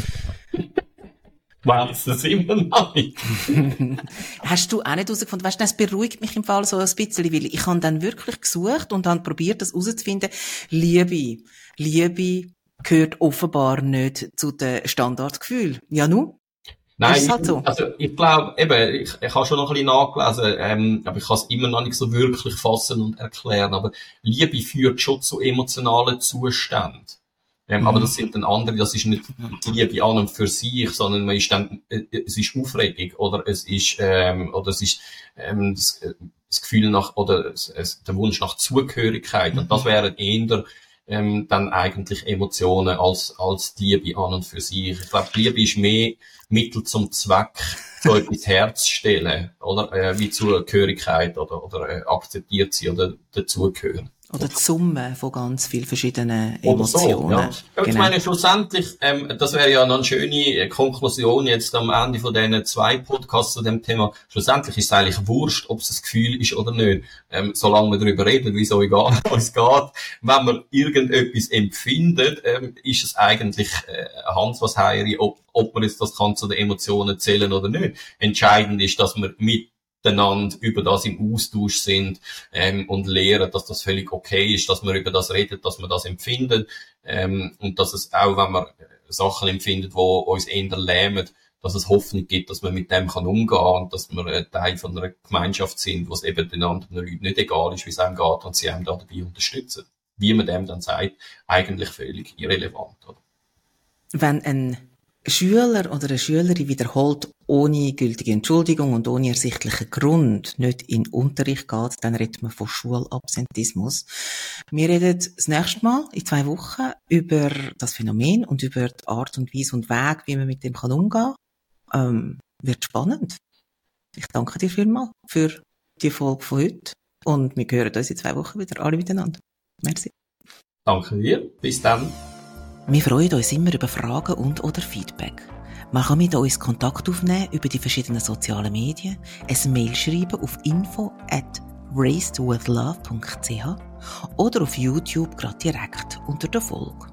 Weiß das immer noch nicht. <laughs> Hast du auch nicht herausgefunden? Weißt du, das beruhigt mich im Fall so ein bisschen, weil ich habe dann wirklich gesucht und habe probiert, das herauszufinden. Liebe, Liebe gehört offenbar nicht zu den Standardgefühlen. Ja, nu? Nein, ist halt so? also ich glaube, eben, ich, ich habe schon noch ein bisschen nachgelesen, ähm, aber ich kann es immer noch nicht so wirklich fassen und erklären. Aber Liebe führt schon zu emotionalen Zuständen. Ähm, mhm. Aber das sind dann andere, das ist nicht Liebe an und für sich, sondern man ist dann, äh, es ist Aufregung oder es ist, ähm, oder es ist ähm, das, äh, das Gefühl nach, oder es, es, der Wunsch nach Zugehörigkeit. Mhm. Und das wären eher ähm, dann eigentlich Emotionen als, als Liebe an und für sich. Ich glaube, Liebe ist mehr Mittel zum Zweck, so <laughs> etwas herzustellen, oder? Äh, wie Zugehörigkeit oder, oder äh, akzeptiert sie oder dazugehören. Oder die Summe von ganz vielen verschiedenen Emotionen. So, ja. genau. Ich meine, schlussendlich, ähm, das wäre ja eine schöne äh, Konklusion jetzt am Ende von diesen zwei Podcasts zu dem Thema. Schlussendlich ist es eigentlich wurscht, ob es ein Gefühl ist oder nicht. Ähm, solange wir darüber reden, wie es euch geht. Wenn man irgendetwas empfindet, ähm, ist es eigentlich äh, Hans was heiri, ob, ob man jetzt das kann zu den Emotionen zählen oder nicht. Entscheidend ist, dass man mit miteinander über das im Austausch sind ähm, und lehren, dass das völlig okay ist, dass man über das redet, dass man das empfindet ähm, und dass es auch, wenn man Sachen empfindet, wo uns eher lähmen, dass es Hoffnung gibt, dass man mit dem kann umgehen und dass wir ein Teil von einer Gemeinschaft sind, wo es eben den anderen Leuten nicht egal ist, wie es einem geht und sie einem da dabei unterstützen. Wie man dem dann sagt, eigentlich völlig irrelevant. Oder? Wenn ein Schüler oder eine Schülerin wiederholt ohne gültige Entschuldigung und ohne ersichtlichen Grund nicht in Unterricht geht, dann redet man von Schulabsentismus. Wir reden das nächste Mal in zwei Wochen über das Phänomen und über die Art und Weise und Weg, wie man mit dem kann umgehen kann. Ähm, wird spannend. Ich danke dir vielmals für die Folge von heute und wir hören uns in zwei Wochen wieder alle miteinander. Merci. Danke dir. Bis dann. Wir freuen uns immer über Fragen und oder Feedback. Man kann mit uns Kontakt aufnehmen über die verschiedenen sozialen Medien, ein Mail schreiben auf info at racedwithlove.ch oder auf YouTube gerade direkt unter der Folge.